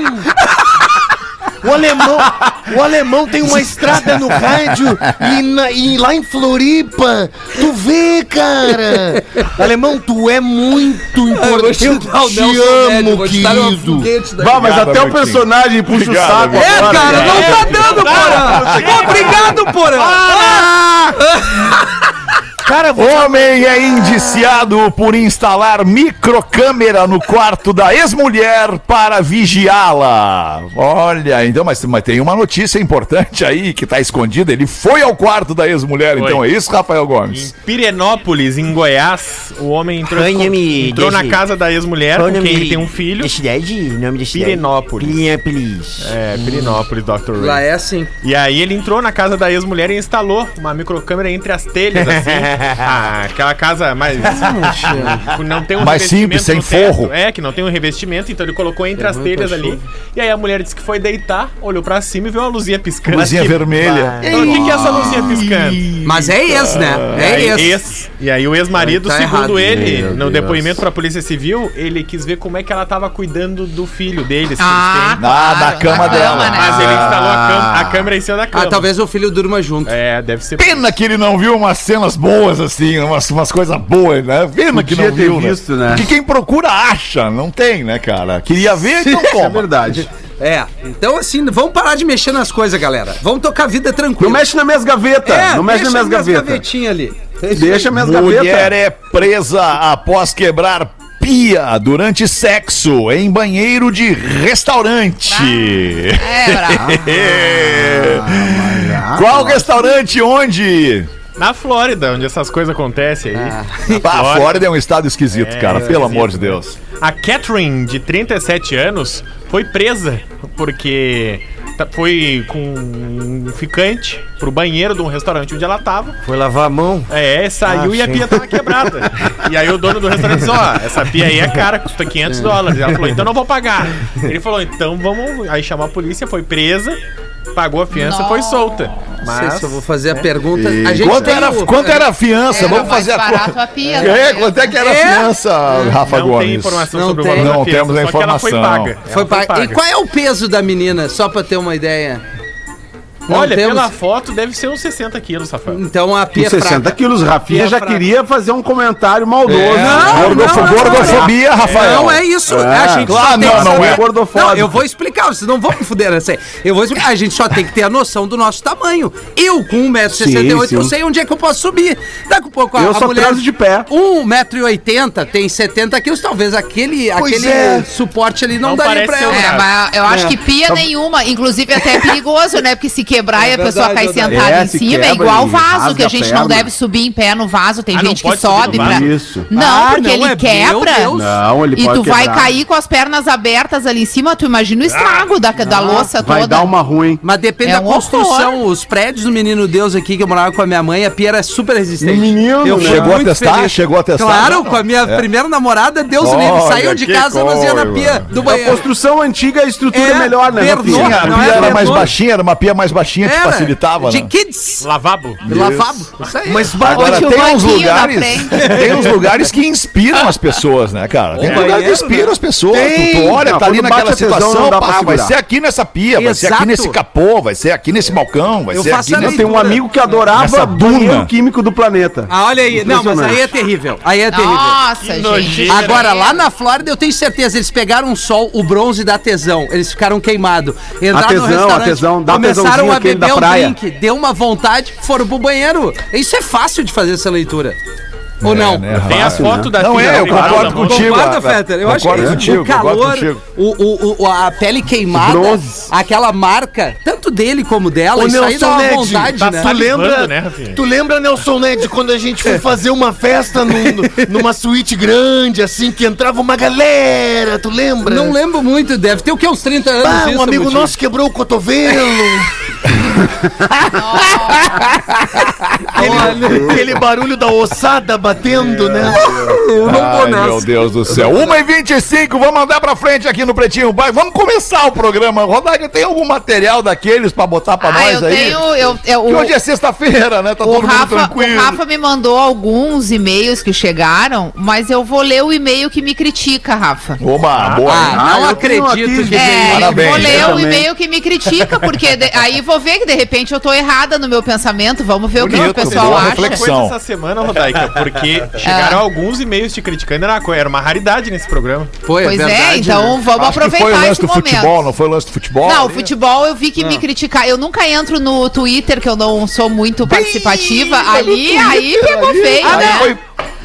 Speaker 9: O alemão, o alemão tem uma estrada no rádio e, na- e lá em Floripa, tu vê, cara. Alemão, tu é muito importante. Eu, te amo, querido.
Speaker 5: Vá, mas
Speaker 4: Obrigado,
Speaker 5: até o personagem puxa
Speaker 4: Obrigado,
Speaker 5: o saco.
Speaker 3: É, cara, não tá dando, Porã! Obrigado, Porã! Ah!
Speaker 9: Cara, vou
Speaker 4: Homem é indiciado por instalar microcâmera no quarto da ex-mulher para vigiá-la. Olha, então, mas, mas tem uma notícia importante aí que tá escondida. Ele foi ao quarto da ex-mulher, então é isso, Rafael
Speaker 7: Em
Speaker 4: Gomes?
Speaker 7: Pirenópolis, em Goiás, o homem entrou,
Speaker 10: Nome
Speaker 7: entrou na
Speaker 10: desse-
Speaker 7: casa da ex-mulher, com quem ele tem um filho.
Speaker 10: Da cidade? Nome da cidade?
Speaker 7: Pirenópolis.
Speaker 10: Pirenópolis.
Speaker 7: É, Pirenópolis, Dr. Ray.
Speaker 3: Lá é assim.
Speaker 7: E aí ele entrou na casa da ex-mulher e instalou uma microcâmera entre as telhas, assim. [laughs] Ah, aquela casa mais. não tem um
Speaker 4: Mais simples, sem forro.
Speaker 7: É, que não tem um revestimento, então ele colocou entre as telhas ali. E aí a mulher disse que foi deitar, olhou pra cima e viu uma luzinha piscando.
Speaker 4: Luzinha vermelha.
Speaker 7: Então, o que, que é essa luzinha piscando?
Speaker 3: Mas é ex, né?
Speaker 7: E
Speaker 3: É ex.
Speaker 7: ex. E aí o ex-marido,
Speaker 3: Tá
Speaker 7: segundo
Speaker 3: errado.
Speaker 7: ele,
Speaker 5: Meu
Speaker 7: no
Speaker 5: Deus.
Speaker 7: depoimento pra Polícia Civil, ele quis ver como é que ela tava cuidando do filho deles.
Speaker 6: Ah.
Speaker 4: Ah, na cama dela.
Speaker 6: né?
Speaker 7: Mas ele instalou a, a câmera em cima da cama.
Speaker 3: Ah, talvez o filho durma junto.
Speaker 7: É, deve ser.
Speaker 4: Pena que ele não viu umas cenas boas, assim, umas, umas coisas boas, né? Pena que não viu,
Speaker 5: visto,
Speaker 4: né?
Speaker 5: né?
Speaker 4: Que quem procura acha, não tem, né, cara? Queria ver, então [laughs]
Speaker 5: É
Speaker 4: toma.
Speaker 5: verdade.
Speaker 3: É, então assim, vamos parar de mexer nas coisas, galera. Vamos tocar a vida
Speaker 5: Não
Speaker 3: tranquila.
Speaker 5: mexe nas minhas gavetas.
Speaker 3: É,
Speaker 5: não mexe nas minhas gavetas.
Speaker 3: gavetinhas ali.
Speaker 5: Deixa minhas
Speaker 4: Mulher
Speaker 5: gavetas.
Speaker 4: é presa após quebrar pia durante sexo em banheiro de restaurante.
Speaker 6: É, bravo. [laughs]
Speaker 4: Qual restaurante onde?
Speaker 7: Na Flórida, onde essas coisas acontecem aí.
Speaker 3: Ah.
Speaker 4: Ah, a Flórida é um estado esquisito,
Speaker 7: É,
Speaker 4: cara, pelo
Speaker 7: esquisito,
Speaker 4: amor de? Deus.
Speaker 7: A Catherine, de 37 anos, foi presa porque tá- foi com um ficante pro banheiro de um restaurante onde ela tava.
Speaker 9: Foi lavar a mão.
Speaker 7: É, saiu
Speaker 9: Ah,
Speaker 7: e a pia tava quebrada. e aí o dono do restaurante disse, ó, essa pia aí é cara, custa 500 dólares. Ela falou, então não vou pagar. Ele falou, então vamos... Aí chamou a polícia, foi presa, pagou a fiança, foi solta.
Speaker 3: Não sei
Speaker 7: Mas...
Speaker 3: se eu vou fazer a pergunta. A gente
Speaker 4: Quanto era,
Speaker 3: o-
Speaker 4: quanto era a fiança?
Speaker 6: Era
Speaker 4: Vamos
Speaker 6: mais
Speaker 4: fazer a
Speaker 6: barato
Speaker 4: conta.
Speaker 6: a pia.
Speaker 4: É,
Speaker 6: né?
Speaker 4: quanto é que era a
Speaker 3: É.
Speaker 4: fiança, Rafa
Speaker 7: Não
Speaker 4: Gomes?
Speaker 7: tem informação
Speaker 3: Não
Speaker 7: sobre
Speaker 3: tem.
Speaker 7: o valor
Speaker 4: Não
Speaker 7: da fiança,
Speaker 4: temos a
Speaker 7: só que ela foi
Speaker 4: informação.
Speaker 7: paga.
Speaker 3: Foi pago. E qual é o peso da menina, só pra ter uma ideia? Não
Speaker 7: Olha,
Speaker 3: temos?
Speaker 7: pela foto deve ser uns 60 quilos, Rafael.
Speaker 3: Então a pia é
Speaker 5: 60
Speaker 3: fraca.
Speaker 5: quilos. Rafinha
Speaker 3: Pia
Speaker 5: já
Speaker 3: fraca.
Speaker 5: queria fazer um comentário maldoso.
Speaker 3: Não,
Speaker 4: Gordofo-
Speaker 3: não, não,
Speaker 4: Gordofobia, Rafael.
Speaker 3: Não é isso.
Speaker 5: É,
Speaker 3: a gente
Speaker 4: claro, não, não é
Speaker 5: gordofóbico.
Speaker 3: Não, eu vou explicar, vocês não vão me fuder nessa aí. Eu vou explicar. A gente só tem que ter a noção do nosso tamanho. Eu, com 1,68m,
Speaker 5: Sim,
Speaker 3: eu sei onde é que eu posso subir. Daqui a pouco a,
Speaker 5: Eu
Speaker 3: a
Speaker 5: só
Speaker 3: mulher.
Speaker 5: de pé.
Speaker 3: 1,80m tem 70 quilos, talvez aquele,
Speaker 9: Pois
Speaker 3: aquele
Speaker 9: é.
Speaker 3: suporte ali não,
Speaker 7: Não
Speaker 3: daria pra ela.
Speaker 6: É, mas eu acho que pia
Speaker 5: Tá
Speaker 6: nenhuma. Inclusive, até é perigoso, né? Porque se quebrar e a pessoa
Speaker 3: verdade,
Speaker 6: cair
Speaker 3: verdade.
Speaker 6: sentada
Speaker 5: É,
Speaker 6: em
Speaker 5: se
Speaker 6: cima, é igual vaso, que a
Speaker 5: a
Speaker 6: gente não
Speaker 5: perna.
Speaker 6: deve subir em pé no vaso. Tem
Speaker 7: Ah, não
Speaker 6: gente que sobe pra.
Speaker 5: Isso.
Speaker 6: Não,
Speaker 3: Ah,
Speaker 6: porque
Speaker 3: não,
Speaker 6: ele
Speaker 3: é-
Speaker 6: quebra.
Speaker 3: meu Deus.
Speaker 5: Não, ele
Speaker 6: e
Speaker 5: pode
Speaker 6: tu vai cair com as pernas abertas ali em cima, tu imagina o estrago da, da louça
Speaker 5: Vai
Speaker 6: toda.
Speaker 5: dar uma ruim.
Speaker 3: Mas depende
Speaker 6: É
Speaker 3: da
Speaker 6: um
Speaker 3: construção. Os prédios do Menino Deus aqui, que eu morava com a minha mãe, a pia era super resistente.
Speaker 5: Menino,
Speaker 3: eu
Speaker 5: né?
Speaker 3: fui
Speaker 4: Chegou a testar? Chegou a testar?
Speaker 3: Claro,
Speaker 4: Não.
Speaker 3: com a minha
Speaker 4: É.
Speaker 3: primeira namorada, Deus livre. Saiu de casa, nós ia na pia do
Speaker 5: A
Speaker 3: banheiro.
Speaker 5: construção antiga, a estrutura
Speaker 3: É,
Speaker 5: é melhor, né.
Speaker 4: Sim,
Speaker 5: Rafinha?
Speaker 4: a pia
Speaker 3: era
Speaker 4: era mais baixinha, era uma pia mais baixinha que facilitava,
Speaker 3: de
Speaker 4: né?
Speaker 3: kids.
Speaker 7: Lavabo.
Speaker 3: Lavabo. Isso aí.
Speaker 9: Mas
Speaker 4: Agora tem uns lugares, [laughs] tem uns lugares que inspiram as pessoas, né, cara? Tem
Speaker 3: É,
Speaker 4: lugares que
Speaker 3: banheiro,
Speaker 4: inspiram
Speaker 3: né?
Speaker 4: as pessoas.
Speaker 9: Tem.
Speaker 4: Tu, olha, tá ali naquela
Speaker 5: a
Speaker 4: situação, pá, vai
Speaker 5: segurar.
Speaker 4: ser aqui nessa pia, vai ser aqui nesse capô, vai ser aqui nesse balcão, vai
Speaker 3: Eu
Speaker 4: ser aqui.
Speaker 5: Eu tenho um amigo que adorava
Speaker 4: duna.
Speaker 5: químico do planeta.
Speaker 3: Ah, olha aí. Não, mas aí é terrível. Aí é terrível.
Speaker 6: Nossa, gente.
Speaker 3: Agora, lá na Flórida, eu tenho certeza, eles pegaram o sol, o bronze da tesão. Eles ficaram queimados. Entraram
Speaker 5: A tesão, a tesão, dá
Speaker 3: começaram a beber
Speaker 5: da
Speaker 3: um
Speaker 5: praia.
Speaker 3: drink, deu uma vontade, foram pro banheiro. Isso é fácil de fazer essa leitura. Ou não?
Speaker 4: né,
Speaker 7: Tem a foto da
Speaker 4: Não é, eu concordo contigo.
Speaker 3: Concorda,
Speaker 4: ah,
Speaker 3: Fetter? Eu acho que
Speaker 4: concordo
Speaker 3: é
Speaker 4: contigo,
Speaker 3: o
Speaker 4: concordo
Speaker 3: calor, o, o, o- a pele queimada,
Speaker 5: Bronze.
Speaker 3: aquela marca, tanto dele como dela, isso aí dá
Speaker 9: Nelson
Speaker 3: uma
Speaker 9: Ned,
Speaker 3: vontade,
Speaker 7: tá
Speaker 3: né?
Speaker 9: tu
Speaker 7: salivando,
Speaker 9: lembra,
Speaker 7: né, Rafinha?
Speaker 9: tu lembra, Nelson Ned, quando a gente foi fazer uma festa num- numa suíte grande, assim, que entrava uma galera, tu lembra?
Speaker 3: Não lembro muito, deve ter o que, uns 30 anos
Speaker 9: Ah,
Speaker 3: isso,
Speaker 9: um amigo nosso quebrou o cotovelo. [laughs] Aquele, aquele barulho da ossada batendo, né?
Speaker 4: Ai, meu Deus do céu. 1h25, vamos mandar pra frente aqui no Pretinho Básico. Vamos começar o programa. Rodaica, tem algum material daqueles pra botar pra
Speaker 6: Ah,
Speaker 4: nós
Speaker 6: eu
Speaker 4: aí?
Speaker 6: tenho. Eu, eu,
Speaker 4: Que
Speaker 6: o-
Speaker 4: hoje é sexta-feira, né? Tá
Speaker 6: O
Speaker 4: todo mundo
Speaker 6: Rafa,
Speaker 4: tranquilo.
Speaker 6: o Rafa me mandou alguns e-mails que chegaram, mas eu vou ler o e-mail que me critica, Rafa.
Speaker 4: Oba, boa.
Speaker 3: Ah,
Speaker 4: hein?
Speaker 3: não
Speaker 5: eu tenho
Speaker 3: acredito
Speaker 5: aqui,
Speaker 3: que
Speaker 6: É,
Speaker 3: veio.
Speaker 4: Parabéns,
Speaker 6: vou
Speaker 4: eu
Speaker 6: ler o
Speaker 5: também.
Speaker 6: e-mail que me critica, porque de- aí vou ver que de repente eu tô errada no meu pensamento. Vamos ver o que o pessoal
Speaker 4: boa
Speaker 6: acha.
Speaker 4: reflexão.
Speaker 7: coisa essa semana, Rodaica, porque [laughs] chegaram alguns e-mails te criticando, era, uma era uma raridade nesse programa.
Speaker 3: Foi,
Speaker 6: Pois é,
Speaker 3: verdade,
Speaker 6: então
Speaker 3: né?
Speaker 6: vamos
Speaker 4: Acho que foi o
Speaker 6: aproveitar
Speaker 4: lance
Speaker 6: esse
Speaker 4: do
Speaker 6: momento.
Speaker 4: futebol, não foi o lance do futebol?
Speaker 6: Não, o futebol eu vi que me criticar. Eu nunca entro no Twitter, que eu não sou muito participativa. Ali, aí pegou feio,
Speaker 4: Aí
Speaker 6: né?
Speaker 4: foi-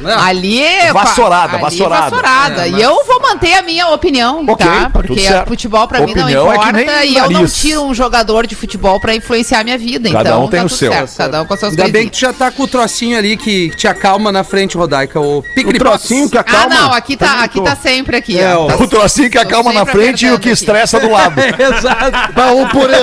Speaker 6: Ali é.
Speaker 4: Vassourada,
Speaker 6: ali,
Speaker 4: vassourada.
Speaker 6: vassourada. E eu vou manter a minha opinião,
Speaker 4: Ok,
Speaker 6: tá?
Speaker 4: tudo
Speaker 6: Porque
Speaker 4: certo.
Speaker 6: futebol pra mim não
Speaker 4: Opinião é
Speaker 6: importa
Speaker 4: nem
Speaker 6: e eu não tiro um jogador de futebol pra influenciar a minha vida.
Speaker 4: Cada
Speaker 6: então,
Speaker 4: um tem
Speaker 6: tá
Speaker 4: o
Speaker 6: tudo
Speaker 4: seu.
Speaker 6: certo, Cada um com as suas
Speaker 3: Ainda bem que tu já tá com o trocinho ali que te acalma na frente, Rodaica. O
Speaker 5: O trocinho que
Speaker 6: Ah,
Speaker 5: acalma.
Speaker 6: não, aqui tá, aqui tá sempre aqui.
Speaker 3: É,
Speaker 6: ó.
Speaker 3: o-
Speaker 6: Tá-
Speaker 4: O trocinho que acalma na frente e o que
Speaker 6: aqui.
Speaker 4: estressa do lado. [laughs]
Speaker 3: Exato.
Speaker 9: Bah, ô Porã,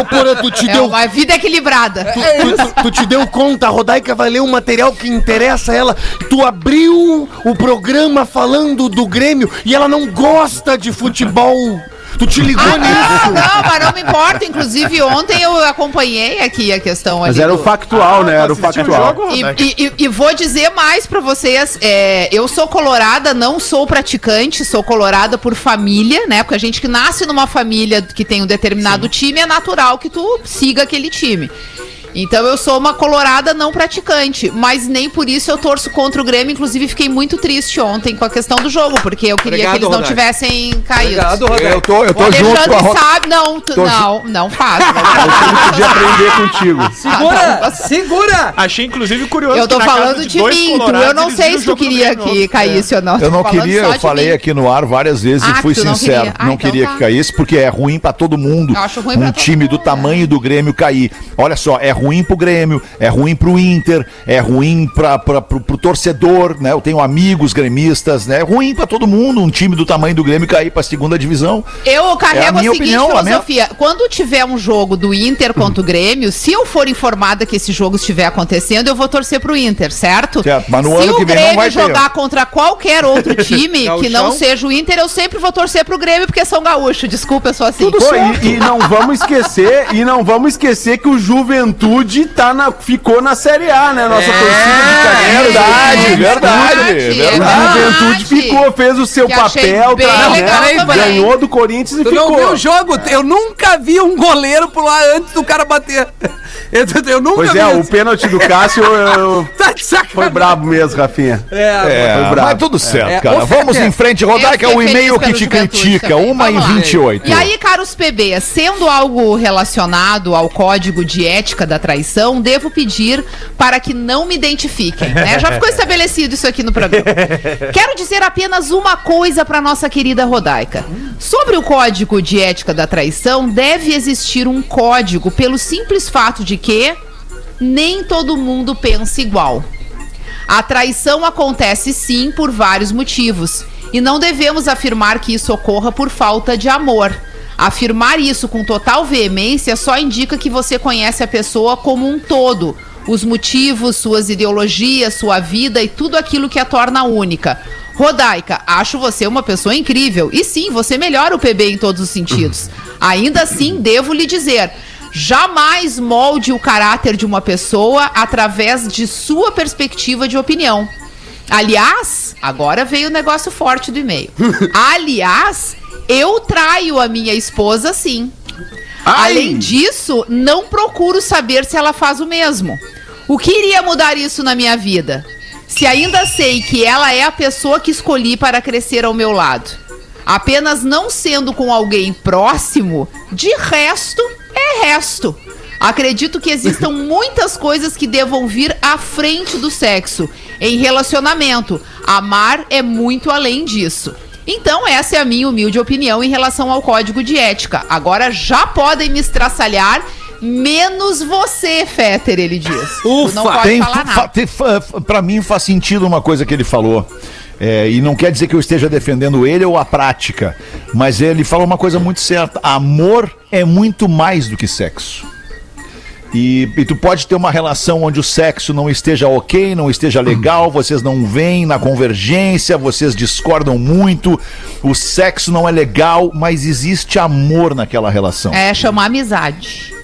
Speaker 9: ô Porã, tu te
Speaker 6: É
Speaker 9: deu
Speaker 6: uma vida equilibrada.
Speaker 9: Tu, tu- tu te deu conta, a Rodaica vai ler um material que interessa a ela. Tu abriu o programa falando do Grêmio e ela não gosta de futebol. Tu te ligou
Speaker 6: Ah,
Speaker 9: nisso.
Speaker 6: não, não, mas não me importa. Inclusive, ontem eu acompanhei aqui a questão
Speaker 5: Mas
Speaker 6: ali
Speaker 5: era o
Speaker 6: do-
Speaker 5: factual, né? Era o
Speaker 7: assistiu o
Speaker 5: factual.
Speaker 7: jogo?
Speaker 6: E, e- e- e vou dizer mais pra vocês, é, eu sou colorada, não sou praticante, sou colorada por família, né? Porque a gente que nasce numa família que tem um determinado time, é natural que tu siga aquele time. Então eu sou uma colorada não praticante, mas nem por isso eu torço contra o Grêmio. Inclusive fiquei muito triste ontem com a questão do jogo, porque eu queria
Speaker 3: Obrigado,
Speaker 6: que eles não tivessem caído.
Speaker 3: Obrigado, Rodaica.
Speaker 4: Eu tô, eu
Speaker 6: O
Speaker 4: tô junto com a
Speaker 6: Alexandre sabe, não, tu-
Speaker 4: Tô
Speaker 6: não, não faz.
Speaker 5: Podia aprender contigo.
Speaker 3: Segura! segura!
Speaker 7: Achei, inclusive, curioso.
Speaker 6: Eu tô
Speaker 7: que na casa
Speaker 6: falando de
Speaker 7: dois
Speaker 6: mim, tu, eu não sei se
Speaker 7: o
Speaker 6: tu
Speaker 7: jogo
Speaker 6: queria que
Speaker 7: ontem.
Speaker 6: caísse ou não.
Speaker 4: Eu
Speaker 6: tô
Speaker 4: não
Speaker 6: falando
Speaker 4: queria,
Speaker 6: só
Speaker 4: eu
Speaker 6: de
Speaker 4: falei
Speaker 6: mim.
Speaker 4: aqui no ar várias vezes
Speaker 6: Ah,
Speaker 4: e fui
Speaker 6: tu não
Speaker 4: sincero.
Speaker 6: queria. Ah,
Speaker 4: não
Speaker 6: então
Speaker 4: queria
Speaker 6: tá.
Speaker 4: que caísse, porque é ruim pra todo mundo.
Speaker 6: Eu acho ruim
Speaker 4: um
Speaker 6: todo
Speaker 4: time do
Speaker 6: mundo.
Speaker 4: tamanho do Grêmio cair. Olha só, é ruim pro Grêmio, é ruim pro Inter, é ruim pra, pra, pro, pro torcedor, né? Eu tenho amigos gremistas, né? É ruim pra todo mundo um time do tamanho do Grêmio cair pra segunda divisão.
Speaker 6: Eu
Speaker 4: É a
Speaker 6: carrego a,
Speaker 4: minha
Speaker 6: seguinte
Speaker 4: opinião, a minha-
Speaker 6: filosofia. Quando tiver um jogo do Inter contra o Grêmio, se eu for informada que esse jogo estiver acontecendo, eu vou torcer pro Inter, certo?
Speaker 4: Certo, mas no
Speaker 6: se
Speaker 4: ano
Speaker 6: o
Speaker 4: que vem não
Speaker 6: Grêmio
Speaker 4: vai ter.
Speaker 6: jogar contra qualquer outro [laughs] time que não seja o Inter, eu sempre vou torcer pro Grêmio porque são gaúchos. Desculpa, eu sou assim.
Speaker 5: Pô, e, e não vamos esquecer, e não vamos esquecer que o Juventude tá na, ficou na Série A, né? Nossa torcida de Caxias.
Speaker 4: verdade, verdade,
Speaker 6: é
Speaker 4: verdade.
Speaker 5: A
Speaker 6: verdade.
Speaker 5: Juventude ficou, fez o seu
Speaker 6: Que
Speaker 5: papel, tá, né? ganhou do Corinthians e
Speaker 3: Tu não viu
Speaker 5: ficou.
Speaker 3: o jogo? Eu nunca vi um goleiro pular antes do cara bater. [laughs] Eu, eu nunca
Speaker 5: Pois
Speaker 3: vi
Speaker 5: é, o
Speaker 3: isso.
Speaker 5: pênalti do Cássio eu- [laughs]
Speaker 3: Tá de sacanagem.
Speaker 5: foi brabo mesmo, Rafinha.
Speaker 3: É,
Speaker 4: É,
Speaker 5: Foi bravo.
Speaker 4: mas tudo certo,
Speaker 3: É,
Speaker 4: cara.
Speaker 3: ô,
Speaker 4: Vamos em frente,
Speaker 6: Eu
Speaker 4: Rodaica,
Speaker 6: fiquei
Speaker 4: o e-mail que te
Speaker 6: Juventude
Speaker 4: critica,
Speaker 6: também.
Speaker 4: 1 e
Speaker 6: Vamos lá.
Speaker 4: 28.
Speaker 6: E aí, caros PB, sendo algo relacionado ao código de ética da traição, devo pedir para que não me identifiquem. né? Já ficou [laughs] estabelecido isso aqui no programa. Quero dizer apenas uma coisa para nossa querida Rodaica. Sobre o código de ética da traição, deve existir um código pelo simples fato de que nem todo mundo pensa igual. A traição acontece sim por vários motivos. E não devemos afirmar que isso ocorra por falta de amor. Afirmar isso com total veemência só indica que você conhece a pessoa como um todo. Os motivos, suas ideologias, sua vida e tudo aquilo que a torna única. Rodaica, acho você uma pessoa incrível. E sim, você melhora o PB em todos os sentidos. [laughs] Ainda assim, devo lhe dizer. Jamais molde o caráter de uma pessoa através de sua perspectiva de opinião. Aliás, agora veio o negócio forte do e-mail. [laughs] Aliás, eu traio a minha esposa sim. Além disso, não procuro saber se ela faz o mesmo. O que iria mudar isso na minha vida? Se ainda sei que ela é a pessoa que escolhi para crescer ao meu lado. Apenas não sendo com alguém próximo, de resto, é resto. Acredito que existam [laughs] muitas coisas que devam vir à frente do sexo. Em relacionamento, amar é muito além disso. Então, essa é a minha humilde opinião em relação ao código de ética. Agora já podem me estraçalhar, menos você, Féter, ele diz. Tu não pode
Speaker 4: Tem,
Speaker 6: falar
Speaker 4: fa,
Speaker 6: nada.
Speaker 4: tem, pra mim faz sentido uma coisa que ele falou. É, e não quer dizer que eu esteja defendendo ele ou a prática, mas ele falou uma coisa muito certa: amor é muito mais do que sexo. E, e tu pode ter uma relação onde o sexo não esteja ok, não esteja legal, vocês não vêm na convergência, vocês discordam muito, o sexo não é legal, mas existe amor naquela relação.
Speaker 6: É chamar amizade.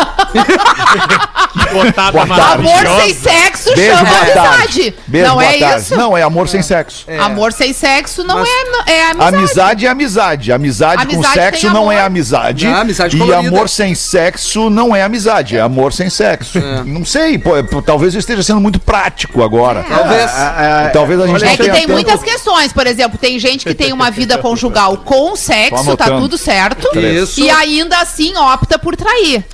Speaker 6: [laughs]
Speaker 7: Botada
Speaker 4: Boa tarde.
Speaker 6: Amor sem sexo
Speaker 4: Beijo,
Speaker 6: chama amizade.
Speaker 4: Beijo,
Speaker 6: não é
Speaker 4: tarde.
Speaker 6: isso?
Speaker 4: Não, é amor sem sexo.
Speaker 6: Amor sem sexo não
Speaker 3: Mas-
Speaker 6: é, é amizade.
Speaker 4: Amizade é amizade. Amizade, com
Speaker 6: Amizade
Speaker 4: sexo
Speaker 6: tem
Speaker 4: não é amizade.
Speaker 3: Não, amizade
Speaker 4: e amor sem sexo não é amizade. É amor sem sexo. Não sei, pô, pô, talvez eu esteja sendo muito prático agora.
Speaker 3: Talvez.
Speaker 4: Talvez a gente
Speaker 6: É que tem
Speaker 4: tanto-
Speaker 6: muitas questões. Por exemplo, tem gente que tem uma vida conjugal com sexo, tá tudo certo.
Speaker 3: Isso.
Speaker 6: E ainda assim opta por trair.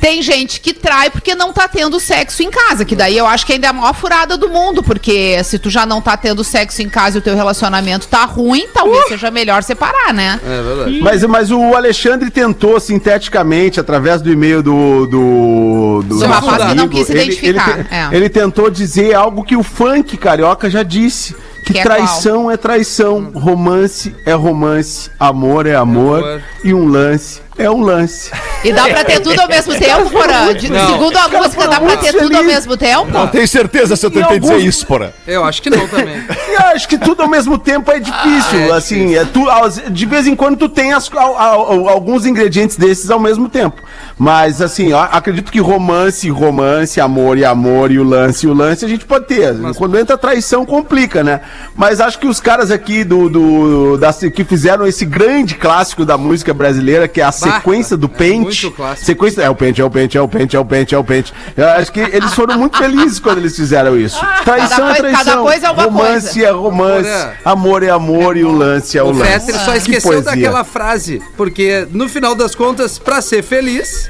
Speaker 6: Tem gente que trai porque não tá tendo sexo em casa, que daí eu acho que ainda é a maior furada do mundo, porque se tu já não tá tendo sexo em casa e o teu relacionamento tá ruim, talvez seja melhor separar, né?
Speaker 3: É verdade.
Speaker 5: Mas, mas o Alexandre tentou sinteticamente, através do e-mail do. do, do
Speaker 6: Do
Speaker 5: nosso
Speaker 6: rapaz que não quis se
Speaker 5: ele-
Speaker 6: identificar,
Speaker 5: Ele, te-
Speaker 6: é.
Speaker 5: ele tentou dizer algo que o funk carioca já disse. Que,
Speaker 6: Que é
Speaker 5: traição é traição, romance é romance, amor é amor,
Speaker 3: Amor.
Speaker 5: e um lance é um lance.
Speaker 6: E dá pra ter tudo ao mesmo [laughs] tempo, Porã? De-
Speaker 3: Não.
Speaker 6: Segundo a música, dá pra ter tudo ao
Speaker 5: feliz.
Speaker 6: mesmo tempo?
Speaker 4: Não tenho certeza se eu tentei dizer
Speaker 5: alguns-
Speaker 4: isso, porra.
Speaker 3: Eu acho que não também. [laughs]
Speaker 5: Eu acho que tudo ao mesmo tempo é difícil,
Speaker 3: Ah, é
Speaker 5: assim, é tu, aos- de vez em quando tu tem as- al- al- alguns ingredientes desses ao mesmo tempo. Mas assim, ó, acredito que romance, romance, amor e amor e o lance e o lance a gente pode ter. Quando entra traição complica, né? Mas acho que os caras aqui do, do da- que fizeram esse grande clássico da música brasileira, que é a sequência do
Speaker 3: é
Speaker 5: pente.
Speaker 3: clássico.
Speaker 5: sequência é o pente, é o pente, é o pente, é o pente, é o pente. Eu acho que eles foram muito [laughs] felizes quando eles fizeram isso. Traição
Speaker 6: Cada
Speaker 5: é traição.
Speaker 6: coisa é uma
Speaker 5: romance
Speaker 6: coisa.
Speaker 5: é romance,
Speaker 3: Amor é-
Speaker 5: amor é e o lance é o,
Speaker 3: O
Speaker 5: lance.
Speaker 3: Fetter só
Speaker 5: Que
Speaker 3: esqueceu daquela frase, porque no final das contas, pra ser feliz,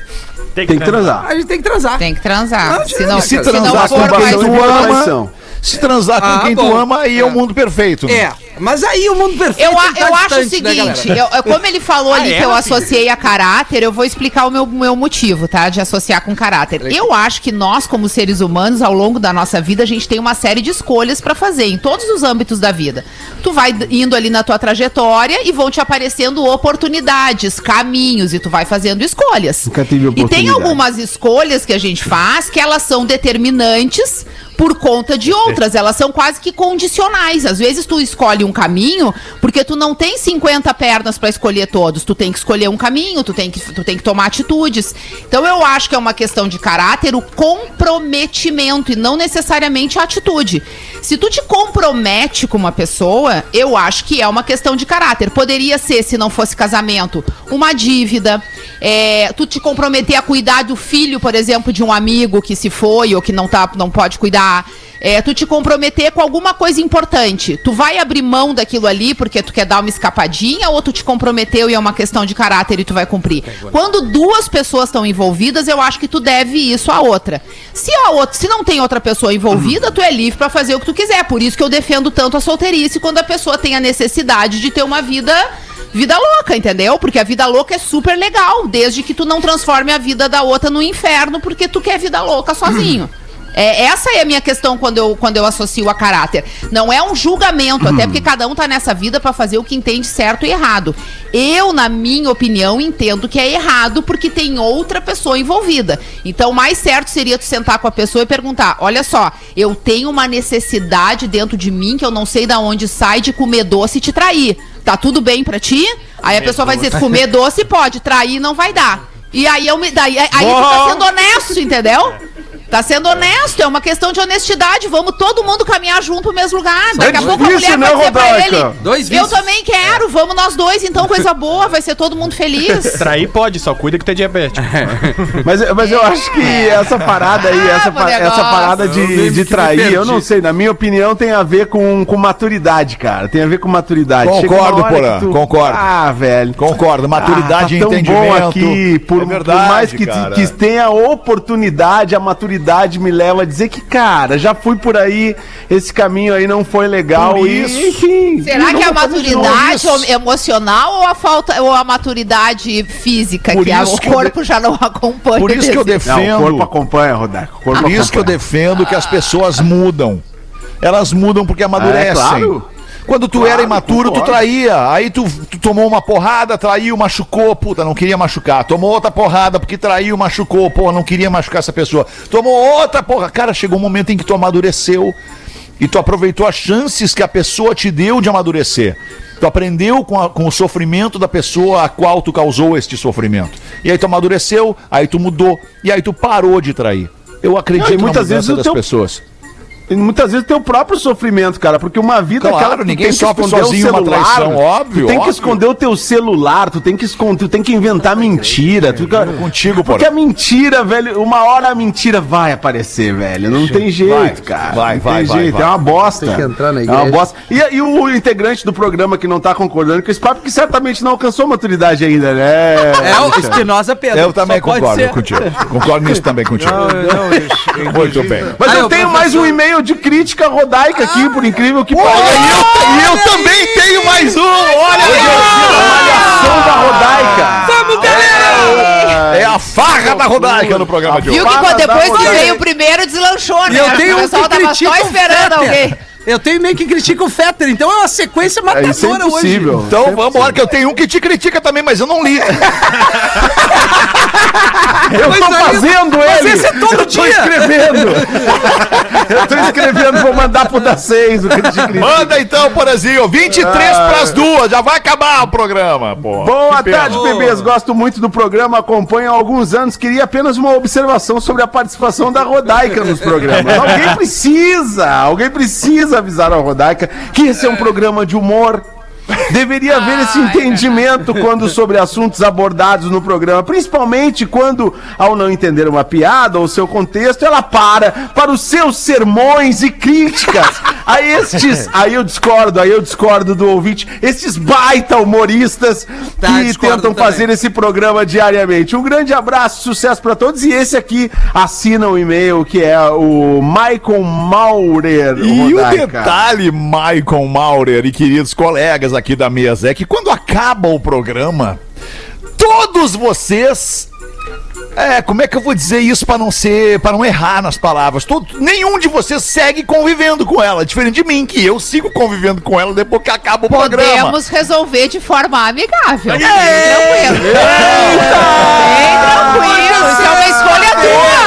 Speaker 5: Tem que transar.
Speaker 3: a gente tem que transar.
Speaker 6: Tem que transar.
Speaker 3: Não
Speaker 6: Se não, se não
Speaker 4: transar
Speaker 6: for,
Speaker 4: com
Speaker 6: vai
Speaker 4: quem tu ama, se transar com
Speaker 3: Ah,
Speaker 4: quem tu
Speaker 3: bom.
Speaker 4: ama, aí é o mundo perfeito.
Speaker 3: É, mas aí o mundo perfeito
Speaker 6: Eu,
Speaker 3: tá
Speaker 6: eu acho o
Speaker 3: né,
Speaker 6: seguinte,
Speaker 3: galera?
Speaker 6: eu- como ele falou [laughs] ali
Speaker 7: é,
Speaker 6: que eu associei a caráter, eu vou explicar o meu, meu motivo, tá? De associar com caráter. Eu acho que nós, como seres humanos, ao longo da nossa vida, a gente tem uma série de escolhas pra fazer em todos os âmbitos da vida. Tu vai indo ali na tua trajetória e vão te aparecendo oportunidades, caminhos, e tu vai fazendo escolhas.
Speaker 5: Nunca tive
Speaker 6: E tem algumas escolhas que a gente faz que elas são determinantes por conta de outras. Elas são quase que condicionais. Às vezes tu escolhe um caminho porque tu não tem 50 pernas pra escolher todos. Tu tem que escolher um caminho, tu tem que, tu tem que tomar atitudes. Então eu acho que é uma questão de caráter, o comprometimento e não necessariamente a atitude. Se tu te compromete com uma pessoa, eu acho que é uma questão de caráter. Poderia ser, se não fosse casamento, uma dívida. é, tu te comprometer a cuidar do filho, por exemplo, de um amigo que se foi ou que não, tá, não pode cuidar. É, tu te comprometer com alguma coisa importante. Tu vai abrir mão daquilo ali porque tu quer dar uma escapadinha ou tu te comprometeu e é uma questão de caráter e tu vai cumprir. Quando duas pessoas estão envolvidas, eu acho que tu deve isso à outra. Se a outra, se não tem outra pessoa envolvida, tu é livre pra fazer o que tu quiser. Por isso que eu defendo tanto a solteirice quando a pessoa tem a necessidade de ter uma vida vida louca, entendeu? Porque a vida louca é super legal, desde que tu não transforme a vida da outra no inferno porque tu quer vida louca sozinho. [clears throat] É, essa é a minha questão quando eu, quando eu associo a caráter. Não é um julgamento, até porque cada um tá nessa vida pra fazer o que entende certo e errado. Eu, na minha opinião, entendo que é errado porque tem outra pessoa envolvida. Então, o mais certo seria tu sentar com a pessoa e perguntar: olha só, eu tenho uma necessidade dentro de mim que eu não sei da onde sai de comer doce e te trair. Tá tudo bem pra ti? Aí a pessoa vai dizer: comer doce pode, trair não vai dar. E aí eu me. Daí, aí tu tá sendo honesto, entendeu? Tá sendo honesto, é uma questão de honestidade. Vamos todo mundo caminhar junto pro mesmo lugar. Daqui a pouco a
Speaker 5: difícil,
Speaker 6: mulher
Speaker 5: né,
Speaker 6: vai dizer pra ele:
Speaker 3: Dois
Speaker 6: Eu
Speaker 3: vícios.
Speaker 6: também quero, vamos nós dois, então, coisa boa, vai ser todo mundo feliz. [laughs]
Speaker 7: Trair pode, só cuida que tu é diabético.
Speaker 5: Mas, mas eu acho que essa parada aí, essa, pa-
Speaker 6: Ah,
Speaker 5: essa parada de, de trair, eu não sei, na minha opinião tem a ver com, com maturidade, cara. Tem a ver com maturidade.
Speaker 4: Concordo, Porã,
Speaker 5: que
Speaker 4: concordo.
Speaker 5: Ah, velho.
Speaker 4: Concordo, maturidade
Speaker 5: ah,
Speaker 4: e
Speaker 5: tá tão
Speaker 4: entendimento.
Speaker 5: bom aqui, por,
Speaker 4: É verdade,
Speaker 5: por mais que,
Speaker 4: cara.
Speaker 5: que tenha oportunidade, a maturidade me leva a dizer que, cara, já fui por aí, esse caminho aí não foi legal.
Speaker 4: Por
Speaker 5: e,
Speaker 4: isso.
Speaker 5: enfim.
Speaker 6: Será que é a
Speaker 5: de
Speaker 6: maturidade emocional ou a falta ou a maturidade física
Speaker 4: Por
Speaker 6: que a- o corpo já não acompanha?
Speaker 4: Por isso que eu
Speaker 6: desse-
Speaker 5: Não, o corpo
Speaker 4: defendo.
Speaker 5: acompanha, Rodaco.
Speaker 4: Por isso que eu
Speaker 5: acompanha.
Speaker 4: defendo que as pessoas mudam. Elas mudam porque amadurecem.
Speaker 5: É, claro.
Speaker 4: Quando tu era imaturo, tu traía. Aí tu, tu tomou uma porrada, traiu, machucou, puta, não queria machucar. Tomou outra porrada porque traiu, machucou, porra, não queria machucar essa pessoa. Tomou outra porra. Cara, chegou um momento em que tu amadureceu e tu aproveitou as chances que a pessoa te deu de amadurecer. Tu aprendeu com, a- com o sofrimento da pessoa a qual tu causou este sofrimento. E aí tu amadureceu, aí tu mudou, e aí tu parou de trair. Eu acredito
Speaker 5: Não, muitas
Speaker 4: na
Speaker 5: vezes
Speaker 4: das
Speaker 5: teu-
Speaker 4: pessoas.
Speaker 5: E muitas vezes tem o próprio sofrimento, cara, porque uma vida
Speaker 4: Claro,
Speaker 5: aquela que
Speaker 4: ninguém
Speaker 5: tem que
Speaker 4: sofre sozinho uma traição, óbvio,
Speaker 5: Tu tem que
Speaker 4: óbvio.
Speaker 5: esconder o teu celular, tu tem que esconder, tu tem que inventar mentira. Tu fica...
Speaker 4: Contigo,
Speaker 5: Porque
Speaker 4: porra.
Speaker 5: a mentira, velho, uma hora a mentira vai aparecer, velho. Não tem jeito,
Speaker 4: Vai,
Speaker 5: cara.
Speaker 4: vai,
Speaker 5: não
Speaker 4: vai,
Speaker 5: tem
Speaker 4: vai,
Speaker 5: jeito,
Speaker 4: vai.
Speaker 5: é uma bosta.
Speaker 3: Tem que entrar na
Speaker 5: É uma
Speaker 3: igreja.
Speaker 5: bosta. E, e o integrante do programa que não tá concordando com esse papo, que certamente não alcançou maturidade ainda, né?
Speaker 3: É o? Espinosa Pedro.
Speaker 4: Eu também concordo contigo. Concordo nisso também contigo. Muito bem.
Speaker 5: Mas
Speaker 3: Ah,
Speaker 5: eu
Speaker 3: o
Speaker 5: tenho
Speaker 3: professor-
Speaker 5: mais um e-mail de crítica rodaica aqui, por incrível que pareça.
Speaker 4: E eu, também tenho mais um! Olha
Speaker 5: Malhação da Rodaica.
Speaker 3: Vamos, galera!
Speaker 4: É a farra da Rodaica no programa de hoje.
Speaker 6: Viu que depois que veio o primeiro, deslanchou,
Speaker 3: E
Speaker 6: né?
Speaker 3: eu tenho
Speaker 6: o
Speaker 3: um
Speaker 6: pessoal
Speaker 3: que
Speaker 6: tava só esperando alguém.
Speaker 3: Eu tenho meio que critica o Fetter, então é uma sequência
Speaker 5: É, isso é
Speaker 3: matadora hoje.
Speaker 5: impossível.
Speaker 4: Então vamos embora, que eu tenho um que te critica também, mas eu não li. [laughs]
Speaker 5: Eu
Speaker 3: Mas
Speaker 5: tô
Speaker 3: aí-
Speaker 5: fazendo
Speaker 3: mas
Speaker 5: ele.
Speaker 3: esse é todo
Speaker 5: eu tô
Speaker 3: dia.
Speaker 5: escrevendo. eu tô escrevendo, vou mandar pro da 6 o que te critica.
Speaker 4: Manda então, Porazinho. 23
Speaker 5: Ah.
Speaker 4: pras duas, já vai acabar o programa, pô.
Speaker 5: Boa
Speaker 4: Que pena.
Speaker 5: tarde, bebês. Gosto muito do programa, acompanho há alguns anos. Queria apenas uma observação sobre a participação da Rodaica nos programas. [laughs] Alguém precisa, alguém precisa avisar a Rodaica que esse é um programa de humor. Deveria haver esse entendimento quando sobre assuntos abordados no programa, principalmente quando, ao não entender uma piada ou seu contexto, ela para para os seus sermões e críticas a estes. [laughs] Aí eu discordo, aí eu discordo do ouvinte, estes baita humoristas
Speaker 3: Tá,
Speaker 5: que tentam
Speaker 3: também.
Speaker 5: fazer esse programa diariamente. Um grande abraço, sucesso para todos. E esse aqui assina o e-mail que é o Michael Maurer.
Speaker 4: E o detalhe, Maicon Maurer e queridos colegas aqui da mesa, é que quando acaba o programa, todos vocês. É, como é que eu vou dizer isso pra não ser, para não errar nas palavras? Todo, nenhum de vocês segue convivendo com ela, diferente de mim, que eu sigo convivendo com ela depois que acaba o programa.
Speaker 6: Podemos resolver de forma amigável. Bem
Speaker 3: É.
Speaker 6: tranquilo. Bem tranquilo. Isso é uma escolha tua.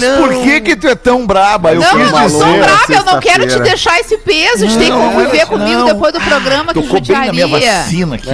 Speaker 4: Mas por que que tu é tão braba? Eu
Speaker 6: Não, eu não sou brava, eu não quero te deixar esse peso de ter que conviver comigo depois do programa, que
Speaker 4: Tocou bem na minha
Speaker 6: judiaria.
Speaker 4: vacina aqui.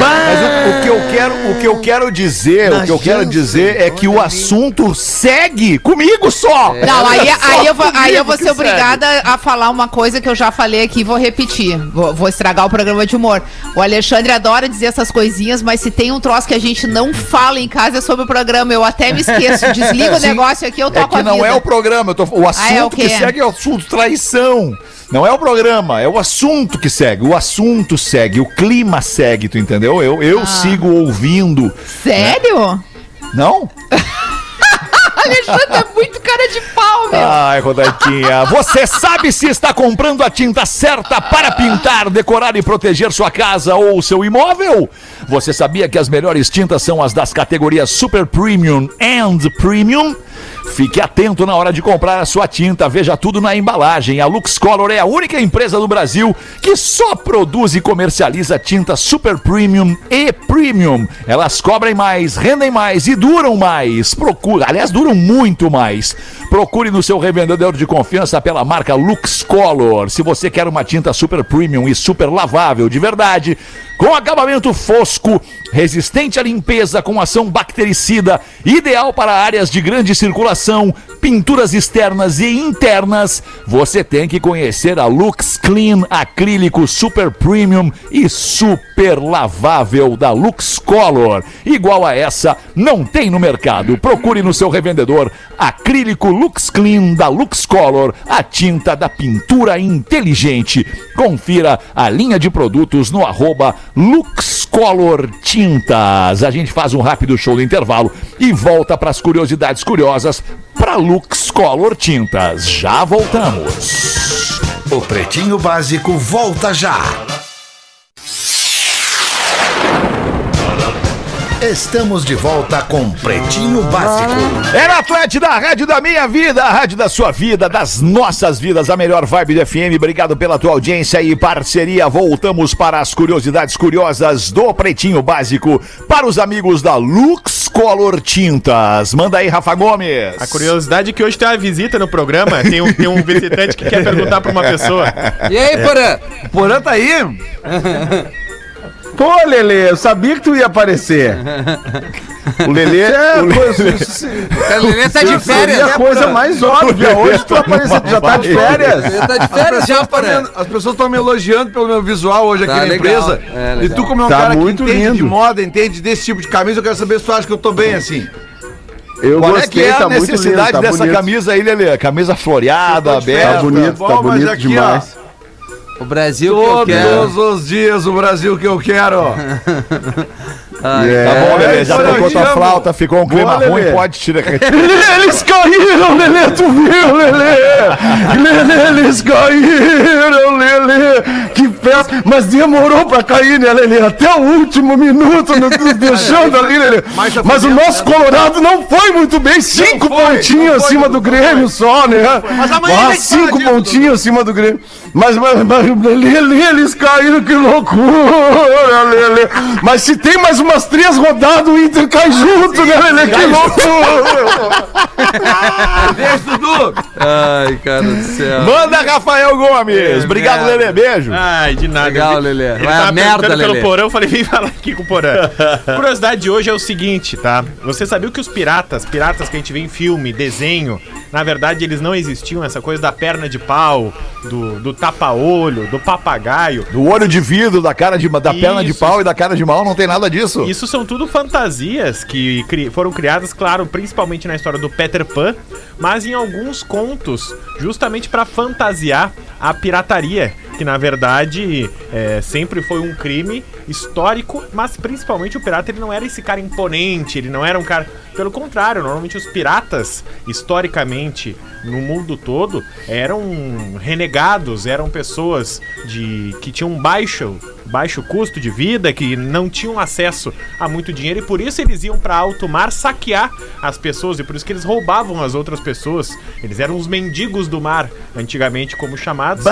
Speaker 4: Mas o, o que eu quero, o que eu quero dizer, o que eu quero dizer é que o assunto segue comigo só.
Speaker 6: Não, aí, aí, eu vou, aí eu vou ser obrigada a falar uma coisa que eu já falei aqui e vou repetir. Vou, vou estragar o programa de humor. O Alexandre adora dizer essas coisinhas, mas se tem um troço que a gente não fala em casa é sobre o programa. Eu até me esqueço. [laughs] Desliga o negócio aqui, eu
Speaker 4: É
Speaker 6: toco
Speaker 4: que não
Speaker 6: vida.
Speaker 4: é o programa, eu tô- o assunto
Speaker 6: Ah, é o
Speaker 4: que segue é o assunto traição. Não é o programa, é o assunto que segue. O assunto segue, o clima segue, tu entendeu? Eu,
Speaker 6: Ah.
Speaker 4: eu sigo ouvindo.
Speaker 6: Sério?
Speaker 4: Não? [laughs]
Speaker 6: Alexandre é muito cara de pau, meu.
Speaker 4: Ai, Rodaiquinha, você sabe se está comprando a tinta certa para pintar, decorar e proteger sua casa ou seu imóvel? Você sabia que as melhores tintas são as das categorias Super Premium and Premium? Fique atento na hora de comprar a sua tinta, veja tudo na embalagem. A Lux Color é a única empresa do Brasil que só produz e comercializa tinta Super Premium e Premium. Elas cobrem mais, rendem mais e duram mais. Procura, aliás, duram muito mais. Procure no seu revendedor de confiança pela marca Lux Color. Se você quer uma tinta super premium e super lavável de verdade, com acabamento fosco, resistente à limpeza com ação bactericida, ideal para áreas de grande circulação, pinturas externas e internas, você tem que conhecer a Lux Clean acrílico super premium e super lavável da Lux Color. Igual a essa, não tem no mercado. Procure no seu revendedor acrílico Lux Clean da Lux Color, a tinta da pintura inteligente. Confira a linha de produtos no arroba Lux Color Tintas. A gente faz um rápido show do intervalo e volta para as curiosidades curiosas para Lux Color Tintas. Já voltamos.
Speaker 1: O Pretinho Básico volta já. Estamos de volta com Pretinho Básico.
Speaker 4: É na Atlântida, a rádio da minha vida, a rádio da sua vida, das nossas vidas, a melhor vibe do FM. Obrigado pela tua audiência e parceria. Voltamos para as curiosidades curiosas do Pretinho Básico para os amigos da Lux Color Tintas. Manda aí, Rafa Gomes.
Speaker 7: A curiosidade é que hoje tem uma visita no programa. Tem um, tem um visitante que quer perguntar pra uma pessoa.
Speaker 3: E aí, Porã?
Speaker 11: Porã tá aí? [laughs]
Speaker 5: Pô, Lelê, eu sabia que tu ia aparecer. O Lelê.
Speaker 11: É,
Speaker 5: o Lelê
Speaker 11: coisa- [laughs]
Speaker 3: O Lelê tá de férias, né,
Speaker 5: a coisa mais óbvia. Hoje tu apareceu, tu já tá de férias.
Speaker 3: Ele tá de
Speaker 11: As
Speaker 3: férias já,
Speaker 11: me, as pessoas estão me elogiando pelo meu visual hoje
Speaker 3: Tá
Speaker 11: aqui na
Speaker 3: legal.
Speaker 11: empresa.
Speaker 3: É,
Speaker 11: e tu, como é um
Speaker 5: Tá
Speaker 11: cara que entende de
Speaker 5: lindo.
Speaker 11: moda, entende desse tipo de camisa, eu quero saber se tu acha que eu tô bem assim.
Speaker 5: Eu
Speaker 4: Qual é
Speaker 5: gostei,
Speaker 4: que é a
Speaker 5: tá lindo,
Speaker 4: necessidade
Speaker 5: tá
Speaker 4: dessa
Speaker 5: bonito.
Speaker 4: camisa aí, Lelê? Camisa floreada,
Speaker 11: de
Speaker 4: aberta.
Speaker 5: Tá bonito,
Speaker 11: Bom,
Speaker 5: tá
Speaker 11: mas
Speaker 5: bonito
Speaker 11: aqui,
Speaker 5: demais.
Speaker 3: O Brasil que eu
Speaker 11: Todos
Speaker 3: quero.
Speaker 11: os dias o Brasil que eu quero. [laughs]
Speaker 5: É.
Speaker 4: Tá bom, Lelê, já
Speaker 11: Olha,
Speaker 4: tocou tua
Speaker 11: chamo.
Speaker 4: flauta, ficou um clima
Speaker 5: Boa,
Speaker 4: ruim, pode tirar. [laughs]
Speaker 5: Eles caíram, Lelê, tu viu, Lelê? Lelê, eles caíram, Lelê. Que festa. Mas demorou pra cair, né, Lelê? Até o último minuto, nos nos deixando ali, Lelê.
Speaker 11: Mas
Speaker 5: Mas o
Speaker 11: foi
Speaker 5: nosso Colorado não foi muito bem. Cinco
Speaker 11: foi, não
Speaker 5: pontinhos
Speaker 11: foi,
Speaker 5: acima
Speaker 11: não
Speaker 5: do
Speaker 11: foi.
Speaker 5: Grêmio só, né?
Speaker 11: Mas amanhã
Speaker 5: Ah,
Speaker 11: a gente fala
Speaker 5: cinco
Speaker 11: disso,
Speaker 5: pontinhos acima do Grêmio. Mas, mas, mas Lelê, eles caíram, que loucura, Lelê. Mas se tem mais umas três rodadas, o Inter cai junto, né, Lelê? Que loucura. [laughs]
Speaker 11: Beijo, Dudu.
Speaker 3: Ai, cara do céu.
Speaker 4: Manda, Rafael Gomes. Obrigado,
Speaker 3: merda.
Speaker 4: Lelê. Beijo.
Speaker 7: Ai, de nada.
Speaker 3: Legal,
Speaker 7: Ele-
Speaker 3: Lelê.
Speaker 7: Ele
Speaker 3: Vai a
Speaker 7: tava
Speaker 3: merda, Lelê.
Speaker 7: pelo porão, eu falei, vem falar aqui com o porão. [laughs] Curiosidade de hoje é o seguinte, tá? Você sabia que os piratas, piratas que a gente vê em filme, desenho, na verdade eles não existiam, essa coisa da perna de pau, do, do tapa-olho, do papagaio.
Speaker 4: Do olho de vidro, da cara de da perna de
Speaker 7: Isso.
Speaker 4: pau e da cara de mal, não tem nada disso.
Speaker 7: Isso são tudo fantasias que cri- foram criadas, claro, principalmente na história do Peter Pan, mas em alguns contos, justamente para fantasiar a pirataria, que na verdade é, sempre foi um crime histórico, mas principalmente o pirata ele não era esse cara imponente, ele não era um cara. Pelo contrário, normalmente os piratas, historicamente, no mundo todo, eram renegados, eram pessoas de que tinham baixo, baixo custo de vida, que não tinham acesso a muito dinheiro e por isso eles iam para alto mar saquear as pessoas e por isso que eles roubavam as outras pessoas. Eles eram os mendigos do mar, antigamente como chamados.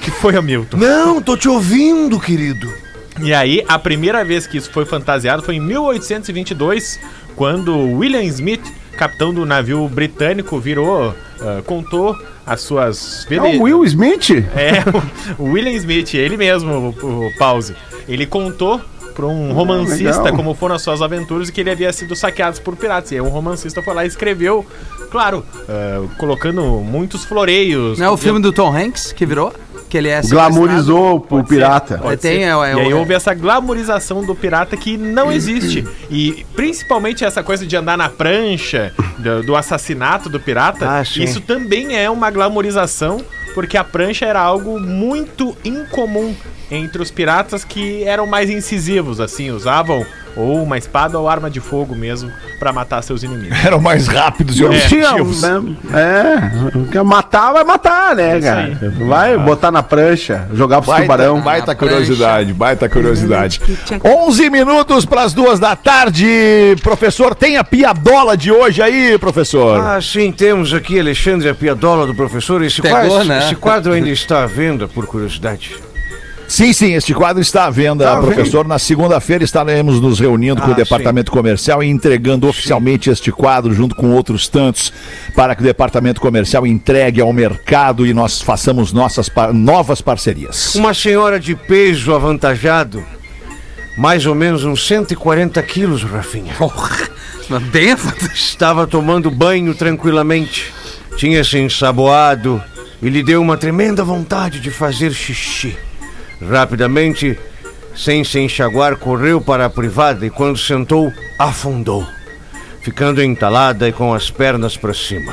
Speaker 7: Que foi, Hamilton?
Speaker 9: Não, tô te ouvindo, querido.
Speaker 7: E aí, a primeira vez que isso foi fantasiado foi em 1822, quando William Smith, capitão do navio britânico, virou, ah, contou as suas
Speaker 5: É o Will Smith?
Speaker 7: É, [laughs] o William Smith, ele mesmo, o, o Pause. Ele contou para um romancista como foram as suas aventuras e que ele havia sido saqueado por piratas. E aí um romancista foi lá e escreveu, claro, ah, colocando muitos floreios.
Speaker 3: Não é o filme do Tom Hanks que virou? Que ele é
Speaker 5: Glamorizou o pirata.
Speaker 3: É, tem, é, é,
Speaker 7: e aí
Speaker 3: é-
Speaker 7: houve essa glamorização do pirata que não existe. E principalmente essa coisa de andar na prancha, do, do assassinato do pirata,
Speaker 9: Ah,
Speaker 7: isso também é uma glamorização, porque a prancha era algo muito incomum entre os piratas que eram mais incisivos, assim, usavam ou uma espada ou arma de fogo mesmo pra matar seus inimigos.
Speaker 4: Eram mais rápidos e
Speaker 5: Tinha,
Speaker 4: objetivos.
Speaker 5: né? É, quer matar, vai matar, né, cara? Vai botar na prancha, jogar pros
Speaker 4: Baita,
Speaker 5: tubarão.
Speaker 4: baita curiosidade, baita curiosidade. 11 minutos para as duas da tarde. Professor, tem a piadola de hoje aí, professor?
Speaker 9: Ah, sim, temos aqui Alexandre a Piadola do professor. Esse,
Speaker 3: Pegou,
Speaker 9: quadro,
Speaker 3: né?
Speaker 9: esse quadro ainda está à venda, por curiosidade.
Speaker 4: Sim, sim, este quadro está à venda,
Speaker 5: Tá
Speaker 4: professor. Na segunda-feira estaremos nos reunindo com o
Speaker 9: Ah,
Speaker 4: departamento comercial e entregando oficialmente este quadro junto com outros tantos para que o departamento comercial entregue ao mercado e nós façamos nossas pa- novas parcerias.
Speaker 9: Uma senhora de peso avantajado, mais ou menos uns 140 quilos, Rafinha. [laughs]
Speaker 3: Bem,
Speaker 9: Estava tomando banho tranquilamente, tinha se ensaboado e lhe deu uma tremenda vontade de fazer xixi. Rapidamente, sem se enxaguar, correu para a privada e quando sentou, afundou, ficando entalada e com as pernas para cima.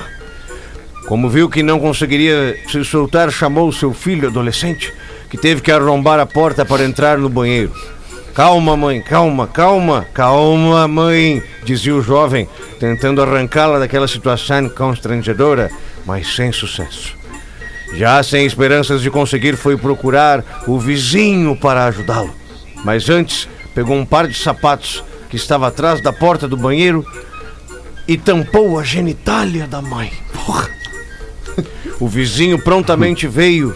Speaker 9: Como viu que não conseguiria se soltar, chamou seu filho adolescente, que teve que arrombar a porta para entrar no banheiro. Calma, mãe, calma, calma, calma, mãe, dizia o jovem, tentando arrancá-la daquela situação constrangedora, mas sem sucesso. Já sem esperanças de conseguir, foi procurar o vizinho para ajudá-lo. Mas antes, pegou um par de sapatos que estava atrás da porta do banheiro e tampou a genitália da mãe. Porra. O vizinho prontamente veio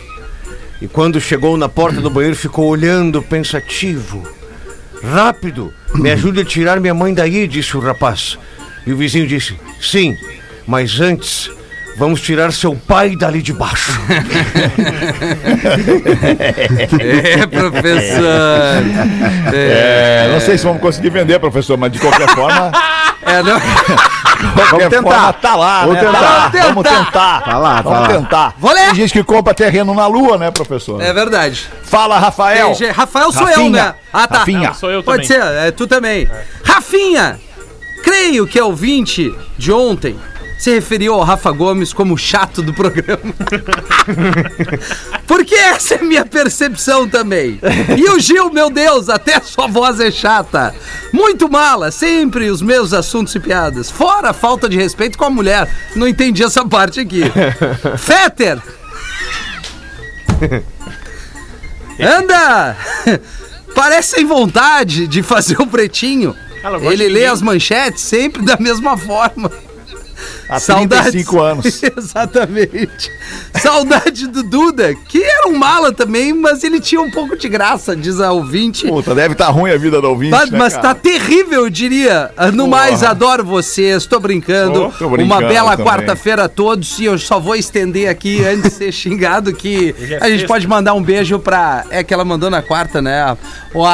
Speaker 9: e quando chegou na porta do banheiro ficou olhando pensativo. Rápido, me ajude a tirar minha mãe daí, disse o rapaz. E o vizinho disse: Sim, mas antes vamos tirar seu pai dali de baixo.
Speaker 3: É, professor.
Speaker 4: É, não sei se vamos conseguir vender, professor, mas de qualquer forma, [laughs]
Speaker 3: É, não.
Speaker 4: qualquer
Speaker 5: tentar.
Speaker 4: forma, tá lá,
Speaker 5: Vamos
Speaker 4: né?
Speaker 5: tentar.
Speaker 4: Tá lá.
Speaker 3: Vamos
Speaker 4: Vamos
Speaker 3: tentar.
Speaker 4: tentar.
Speaker 5: Tá lá, tá
Speaker 4: Vamos
Speaker 5: lá.
Speaker 4: tentar.
Speaker 3: Vou ler.
Speaker 4: Tem gente que compra terreno na lua, né, professor?
Speaker 3: É verdade.
Speaker 4: Fala, Rafael.
Speaker 3: Tem Rafael sou eu,
Speaker 4: Rafinha.
Speaker 3: né? Ah, tá.
Speaker 4: Rafinha.
Speaker 7: Não, sou eu
Speaker 3: Pode
Speaker 7: também.
Speaker 3: ser, é tu também. Rafinha, creio que é ouvinte de ontem se referiu ao Rafa Gomes como chato do programa. [laughs] Porque essa é minha percepção também. E o Gil, meu Deus, até sua voz é chata. Muito mala, sempre os meus assuntos e piadas. Fora a falta de respeito com a mulher. Não entendi essa parte aqui. [laughs] Fetter! Anda! Parece sem vontade de fazer o pretinho. Ele lê as manchetes sempre da mesma forma.
Speaker 4: Há 35 anos. [laughs]
Speaker 3: Exatamente. Saudade do Duda, que era um mala também, mas ele tinha um pouco de graça, diz a ouvinte.
Speaker 4: Puta, deve estar ruim a vida do ouvinte,
Speaker 3: Mas,
Speaker 4: né,
Speaker 3: mas
Speaker 4: cara?
Speaker 3: tá terrível, eu diria. No mais, adoro vocês, tô brincando.
Speaker 4: Tô brincando
Speaker 3: Uma bela quarta-feira a todos. E eu só vou estender aqui, antes de ser xingado, que
Speaker 7: é
Speaker 3: a gente
Speaker 7: sexta.
Speaker 3: pode mandar um beijo pra. É que ela mandou na quarta, né? A,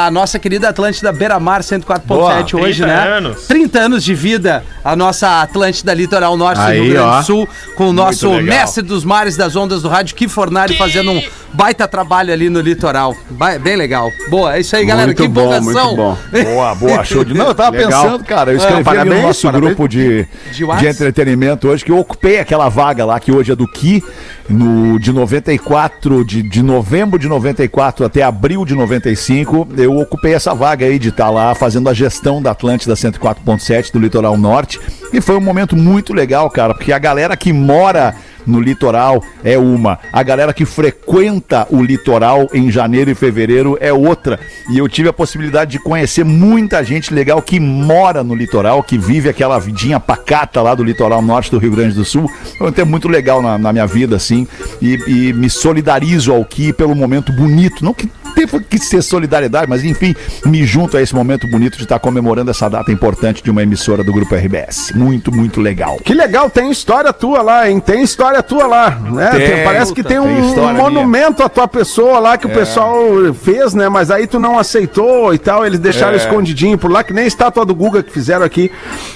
Speaker 3: a nossa querida Atlântida Beira Mar 104.7
Speaker 7: Boa.
Speaker 3: hoje,
Speaker 7: 30
Speaker 3: né?
Speaker 7: anos.
Speaker 3: 30 anos de vida, a nossa Atlântida Litoral
Speaker 5: Aí,
Speaker 3: Rio Grande do Sul, com o nosso mestre dos mares das ondas do rádio, Ki Fornari, fazendo um baita trabalho ali no litoral. Ba- Bem legal. Boa, é isso aí, galera.
Speaker 5: Muito
Speaker 3: que
Speaker 5: bom,
Speaker 3: empolgação.
Speaker 5: muito bom.
Speaker 4: Boa, boa, [laughs] show de. Não, eu tava
Speaker 5: Legal.
Speaker 4: pensando, cara, eu escrevi ali
Speaker 5: parabéns,
Speaker 4: no nosso
Speaker 5: parabéns.
Speaker 4: grupo de,
Speaker 3: De
Speaker 4: de, entretenimento hoje, que eu ocupei aquela vaga lá, que hoje é do Ki, no, de 94, de, de novembro de 94 até abril de 95, eu ocupei essa vaga aí de estar lá fazendo a gestão da Atlântida 104.7 do Litoral Norte. E foi um momento muito legal, cara, porque a galera que mora no litoral é uma. A galera que frequenta o litoral em janeiro e fevereiro é outra. E eu tive a possibilidade de conhecer muita gente legal que mora no litoral, que vive aquela vidinha pacata lá do litoral norte do Rio Grande do Sul. Tempo muito legal na, na minha vida, assim. E, e me solidarizo ao Ki pelo momento bonito. Não que teve que ser solidariedade, mas enfim, me junto a esse momento bonito de estar comemorando essa data importante de uma emissora do Grupo RBS. Muito, muito legal.
Speaker 5: Que legal, tem história tua lá, hein? Tem história tua lá, né?
Speaker 4: Tem,
Speaker 5: Tem- parece que tem um,
Speaker 4: tem
Speaker 5: um
Speaker 4: minha.
Speaker 5: monumento à tua pessoa lá que o pessoal fez, né? Mas aí tu não aceitou e tal, eles deixaram
Speaker 4: É.
Speaker 5: escondidinho por lá, que nem a estátua do Guga que fizeram aqui.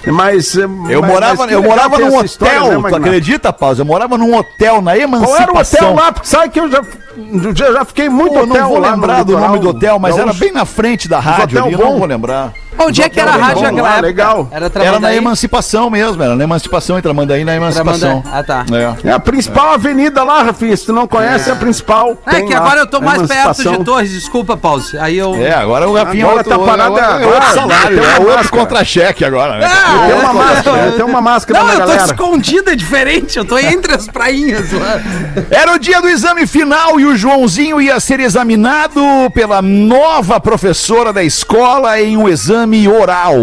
Speaker 5: Mas
Speaker 4: Eu
Speaker 5: mas-
Speaker 4: morava,
Speaker 5: mas
Speaker 4: eu morava num hotel,
Speaker 5: história, né,
Speaker 4: tu acredita, Paulo? Eu morava num hotel na
Speaker 5: Qual
Speaker 4: Emancipação.
Speaker 5: era o hotel lá? Porque sabe que eu já, já, já fiquei muito
Speaker 4: Pô,
Speaker 5: hotel
Speaker 4: não vou
Speaker 5: lá
Speaker 4: lembrar do nome do hotel, mas era
Speaker 5: gaúcho.
Speaker 4: bem na frente da rádio
Speaker 5: hotel
Speaker 4: ali, eu não vou lembrar.
Speaker 3: Onde é que era a rádio
Speaker 5: bom,
Speaker 3: naquela
Speaker 5: ah,
Speaker 3: época?
Speaker 5: legal.
Speaker 3: Era,
Speaker 4: Era na? Emancipação mesmo, era na Emancipação, em Tramandaí, na Emancipação.
Speaker 3: Ah, tá.
Speaker 4: É.
Speaker 5: É a principal avenida lá, Rafinha. Se tu não conhece, é, a principal.
Speaker 3: É
Speaker 5: Tem
Speaker 3: que
Speaker 5: lá,
Speaker 3: agora eu tô
Speaker 5: a
Speaker 3: mais perto
Speaker 5: Emancipação.
Speaker 3: de Torres, desculpa, Pause. Aí eu.
Speaker 4: É, agora o Rafinha
Speaker 5: Agora
Speaker 4: outro,
Speaker 5: tá parado
Speaker 4: agora é
Speaker 5: agora,
Speaker 4: outro salário, é outro
Speaker 5: máscara.
Speaker 4: contra-cheque agora, né?
Speaker 3: Ah,
Speaker 5: Tem uma máscara, tem uma máscara
Speaker 3: Não, eu tô escondida, é diferente. Eu tô entre as prainhas lá.
Speaker 4: Era o dia do exame final e o Joãozinho ia ser examinado pela nova professora da escola em um exame oral.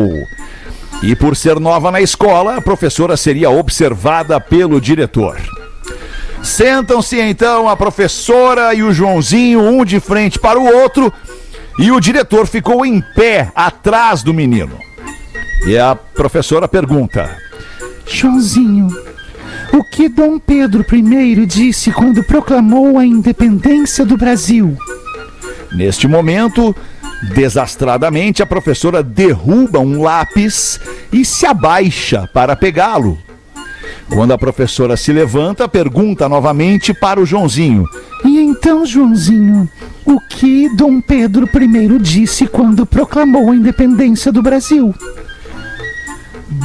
Speaker 4: E por ser nova na escola, a professora seria observada pelo diretor. Sentam-se então a professora e o Joãozinho, um de frente para o outro, e o diretor ficou em pé atrás do menino. E a professora pergunta:
Speaker 12: Joãozinho, o que Dom Pedro I disse quando proclamou a independência do Brasil?
Speaker 4: Neste momento, desastradamente, a professora derruba um lápis e se abaixa para pegá-lo. Quando a professora se levanta, pergunta novamente para o Joãozinho:
Speaker 12: E então, Joãozinho, o que Dom Pedro I disse quando proclamou a independência do Brasil?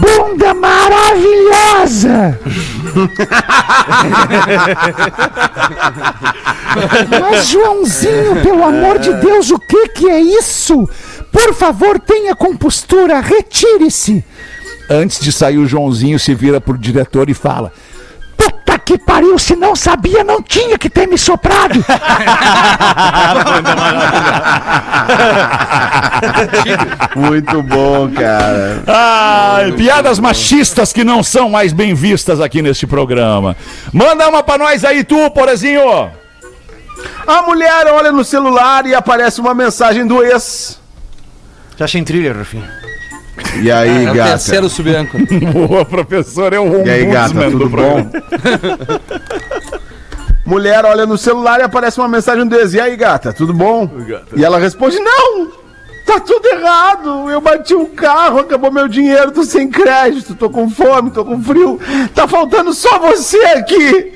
Speaker 12: Bunda maravilhosa! Mas, Joãozinho, pelo amor de Deus, o que que é isso? Por favor, tenha compostura, retire-se.
Speaker 4: Antes de sair, o Joãozinho se vira pro diretor e fala:
Speaker 12: que pariu, se não sabia, não tinha que ter me soprado. [laughs]
Speaker 5: Muito bom, cara.
Speaker 4: Ai, piadas machistas que não são mais bem vistas aqui neste programa. Manda uma pra nós aí, tu, Porazinho.
Speaker 5: A mulher olha no celular e aparece uma mensagem do ex.
Speaker 9: Já sem trilha, Rafinha.
Speaker 5: E aí,
Speaker 3: É o
Speaker 5: gata?
Speaker 3: terceiro subâncora. [laughs]
Speaker 4: Boa, professor, é o
Speaker 5: E aí, gata, tudo bom? [laughs] Mulher olha no celular e aparece uma mensagem do ex. E aí, gata, tudo bom? E ela responde: Não! Tá tudo errado! Eu bati o carro, acabou meu dinheiro, tô sem crédito, tô com fome, tô com frio. Tá faltando só você aqui!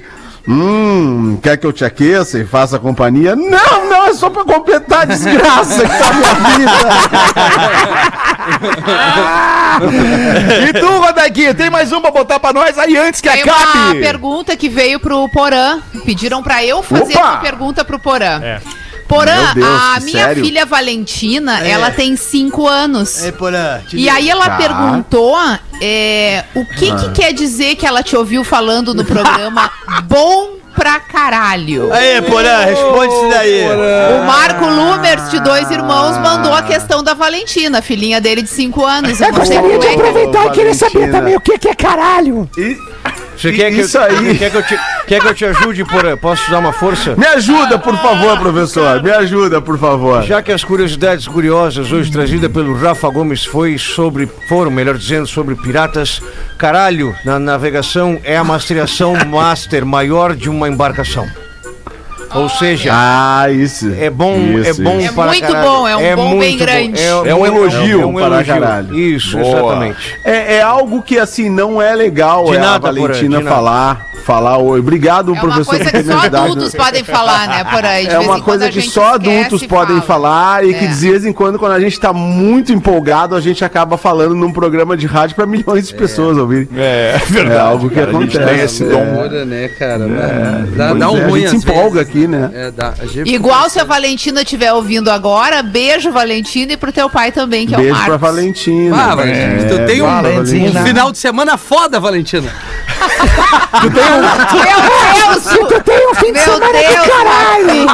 Speaker 5: Hum, quer que eu te aqueça e faça companhia? Não, não, é só pra completar a desgraça que tá a minha vida. [laughs] [laughs]
Speaker 4: E tu, Rodaquinha, tem mais um pra botar pra nós aí antes que
Speaker 6: Tem uma
Speaker 4: acabe?
Speaker 6: pergunta que veio pro Porã. Pediram pra eu fazer
Speaker 5: Opa!
Speaker 6: uma pergunta pro Porã.
Speaker 7: É.
Speaker 6: Porã,
Speaker 5: Deus,
Speaker 6: a minha
Speaker 5: sério?
Speaker 6: filha Valentina, ela tem 5 anos.
Speaker 9: Porã.
Speaker 6: E aí ela
Speaker 5: Tá.
Speaker 6: perguntou é, o que,
Speaker 5: Ah.
Speaker 6: que quer dizer que ela te ouviu falando no programa [laughs] Bom pra caralho.
Speaker 9: Aí, Porã, responde isso daí.
Speaker 6: O Marco Lumers, de dois irmãos, mandou a questão da Valentina, filhinha dele de 5 anos. Eu
Speaker 12: Eu
Speaker 6: não sei
Speaker 12: gostaria de
Speaker 6: é que...
Speaker 12: aproveitar e querer saber também o que que é caralho.
Speaker 9: Você quer que,
Speaker 5: Isso
Speaker 9: eu,
Speaker 5: aí.
Speaker 9: Quer que, eu te, quer que eu te ajude, Porã? Posso te dar uma força?
Speaker 5: Me ajuda, por favor, professor. Me ajuda, por favor.
Speaker 9: Já que as curiosidades curiosas hoje trazidas pelo Rafa Gomes foi sobre, foram, melhor dizendo, sobre piratas, caralho, na navegação é a mastreação [laughs] master maior de uma embarcação. Ou seja,
Speaker 5: Ah, isso.
Speaker 9: é bom,
Speaker 5: Isso,
Speaker 9: é bom
Speaker 6: isso.
Speaker 9: para
Speaker 6: É muito
Speaker 9: caralho.
Speaker 6: bom, é um bom bem grande.
Speaker 4: É um elogio
Speaker 9: é um
Speaker 5: para
Speaker 9: elogio.
Speaker 5: caralho.
Speaker 9: Isso,
Speaker 4: Boa.
Speaker 9: exatamente.
Speaker 5: É, é algo que, assim, não é legal
Speaker 9: De
Speaker 5: é
Speaker 9: nada,
Speaker 5: a Valentina falar, falar oi. Obrigado,
Speaker 6: É uma
Speaker 5: professor,
Speaker 6: coisa
Speaker 5: por
Speaker 6: que
Speaker 5: ter me
Speaker 6: só adultos podem falar, né, por aí. De
Speaker 5: É uma coisa que só adultos podem
Speaker 6: fala.
Speaker 5: falar e que
Speaker 6: É.
Speaker 5: de vez em quando, quando a gente tá muito empolgado, a gente acaba falando num programa de rádio para milhões de pessoas ouvirem.
Speaker 4: É, é verdade.
Speaker 5: É algo que
Speaker 4: cara, a gente
Speaker 5: acontece.
Speaker 4: tem esse
Speaker 5: É.
Speaker 4: dom.
Speaker 3: né, cara? Dá, dá um
Speaker 5: é,
Speaker 3: ruim
Speaker 5: a gente se empolga
Speaker 3: vezes.
Speaker 5: Né?
Speaker 3: É, dá.
Speaker 6: Igual se a Valentina estiver ouvindo agora, beijo, Valentina, e pro teu pai também, que é o
Speaker 5: Beijo
Speaker 6: Marcos.
Speaker 5: pra Valentina.
Speaker 3: Ah, Valentina, tu tem um,
Speaker 5: Valentina.
Speaker 3: um final de semana foda, Valentina.
Speaker 6: Meu Deus!
Speaker 12: Tu tem um fim de
Speaker 6: Meu
Speaker 12: semana
Speaker 6: Deus,
Speaker 12: do caralho.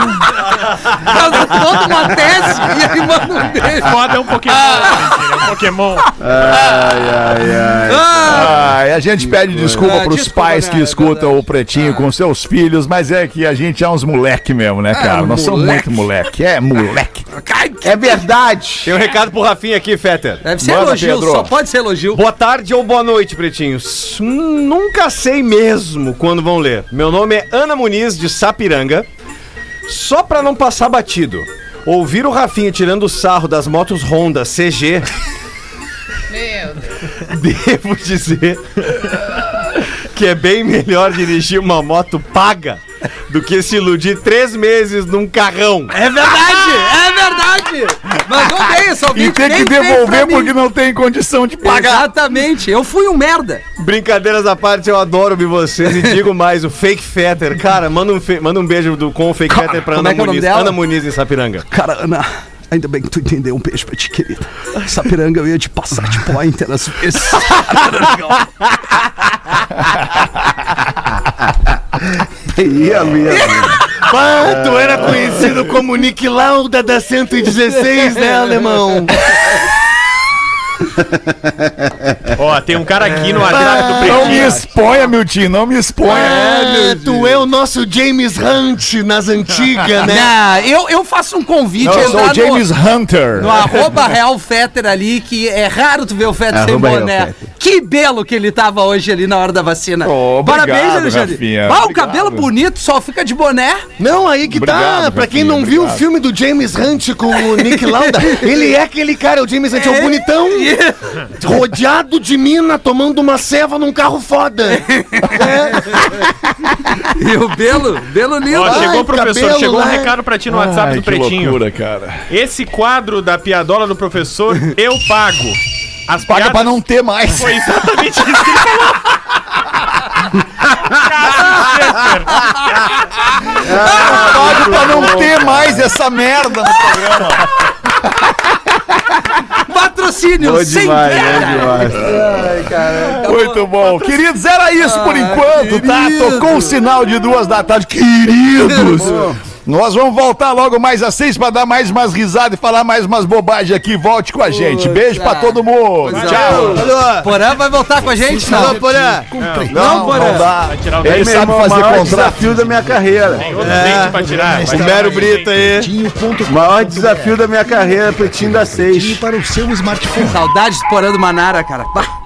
Speaker 3: Faz toda uma tese e aí manda um beijo.
Speaker 7: Foda é um Pokémon, Valentina, é um Pokémon.
Speaker 5: Ai, ai, ai.
Speaker 3: Ah,
Speaker 4: Ah, a gente pede desculpa
Speaker 3: Ah,
Speaker 4: pros
Speaker 3: desculpa,
Speaker 4: pais
Speaker 3: cara,
Speaker 4: que
Speaker 3: é
Speaker 4: escutam o Pretinho com seus filhos, mas é que a gente é uns moleque mesmo, né, cara? Nós somos muito moleque. É moleque.
Speaker 5: É verdade.
Speaker 8: Tem um recado pro Rafinha aqui, Fetter.
Speaker 3: deve ser
Speaker 4: Manda,
Speaker 3: elogio,
Speaker 4: Pedro.
Speaker 3: só pode ser elogio.
Speaker 8: Boa tarde ou boa noite, pretinhos. Hum, Nunca sei mesmo quando vão ler. Meu nome é Ana Muniz, de Sapiranga. Só pra não passar batido, ouvir o Rafinha tirando o sarro das motos Honda CG,
Speaker 6: Meu Deus. [laughs]
Speaker 8: devo dizer que é bem melhor dirigir uma moto paga do que se iludir três meses num carrão.
Speaker 3: É verdade, é verdade. Mandou bem essa
Speaker 4: E tem que devolver porque não tem condição de pagar.
Speaker 3: Exatamente, eu fui um merda.
Speaker 8: Brincadeiras à parte, eu adoro ouvir vocês e digo mais, o Fake Fetter. Cara, manda um, fe- manda um beijo do, com o Fake Fetter pra Ana
Speaker 3: é é
Speaker 8: Muniz.
Speaker 3: dela?
Speaker 8: Ana Muniz em Sapiranga.
Speaker 13: Cara, Ana, ainda bem que tu entendeu. Um beijo pra ti, querida. Sapiranga, eu ia te passar de pointer às vezes.
Speaker 5: Ia mesmo.
Speaker 9: Tu era conhecido como Nick Lauda da 116, né, alemão?
Speaker 7: Ó, tem um cara aqui no WhatsApp do
Speaker 4: Não me
Speaker 7: Pretinho.
Speaker 4: exponha, Miltinho, não me exponha.
Speaker 9: Ah, tu é o nosso James Hunt nas antigas, né? [laughs]
Speaker 3: Não, eu, eu faço um convite
Speaker 4: Eu sou o James Hunter.
Speaker 3: no, no arroba Real Fetter ali, que é raro tu ver o Fetter sem boné. Que belo que ele tava hoje ali na hora da vacina.
Speaker 4: Oh, obrigado,
Speaker 3: Parabéns, Alexandre.
Speaker 4: Rafinha.
Speaker 3: Ah, o
Speaker 4: Obrigado.
Speaker 3: cabelo bonito, só fica de boné.
Speaker 9: Não, aí que tá.
Speaker 4: Obrigado,
Speaker 9: Pra quem
Speaker 4: Rafinha,
Speaker 9: não viu o
Speaker 4: obrigado.
Speaker 9: filme do James Hunt com o Nick Lauda, [laughs] ele é aquele cara, o James Hunt é o bonitão, [laughs] rodeado de mina, tomando uma ceva num carro foda. [laughs]
Speaker 3: E o Belo, Belo lindo.
Speaker 7: Ó, chegou
Speaker 9: Ai,
Speaker 7: o professor,
Speaker 9: cabelo
Speaker 7: chegou um recado pra ti no WhatsApp
Speaker 4: Ai,
Speaker 7: do
Speaker 4: que
Speaker 7: Pretinho.
Speaker 4: loucura, cara.
Speaker 7: Esse quadro da piadola do professor, eu pago. As
Speaker 4: Paga
Speaker 7: piadas-
Speaker 4: pra não ter mais.
Speaker 7: Foi exatamente isso que ele falou.
Speaker 4: Pago pra não ter mais essa merda no programa.
Speaker 3: patrocínio
Speaker 5: Bom
Speaker 3: sem
Speaker 5: demais,
Speaker 3: perda.
Speaker 5: bom demais.
Speaker 4: Muito bom. Queridos, era isso por enquanto, tá? Tocou o sinal de duas da tarde. Queridos! Nós vamos voltar logo mais às seis pra dar mais umas risadas e falar mais umas bobagens aqui. Volte com a gente. Beijo pra todo mundo. Tchau.
Speaker 9: Alô,
Speaker 3: Porã vai voltar com a gente? Não.
Speaker 9: Porã.
Speaker 4: Não, não dá.
Speaker 7: Vai tirar o
Speaker 4: Ele
Speaker 5: Ei,
Speaker 4: sabe
Speaker 5: irmão,
Speaker 4: fazer contrato.
Speaker 5: desafio da minha carreira.
Speaker 7: Tem outro dente pra tirar. Vai
Speaker 9: O
Speaker 7: tirar
Speaker 9: Mero
Speaker 7: mais um
Speaker 9: Brito aí.
Speaker 5: Maior desafio da minha carreira, pretinho da seis.
Speaker 1: Para o seu smartphone.
Speaker 3: Saudades do Porã do Manara, cara. Bah.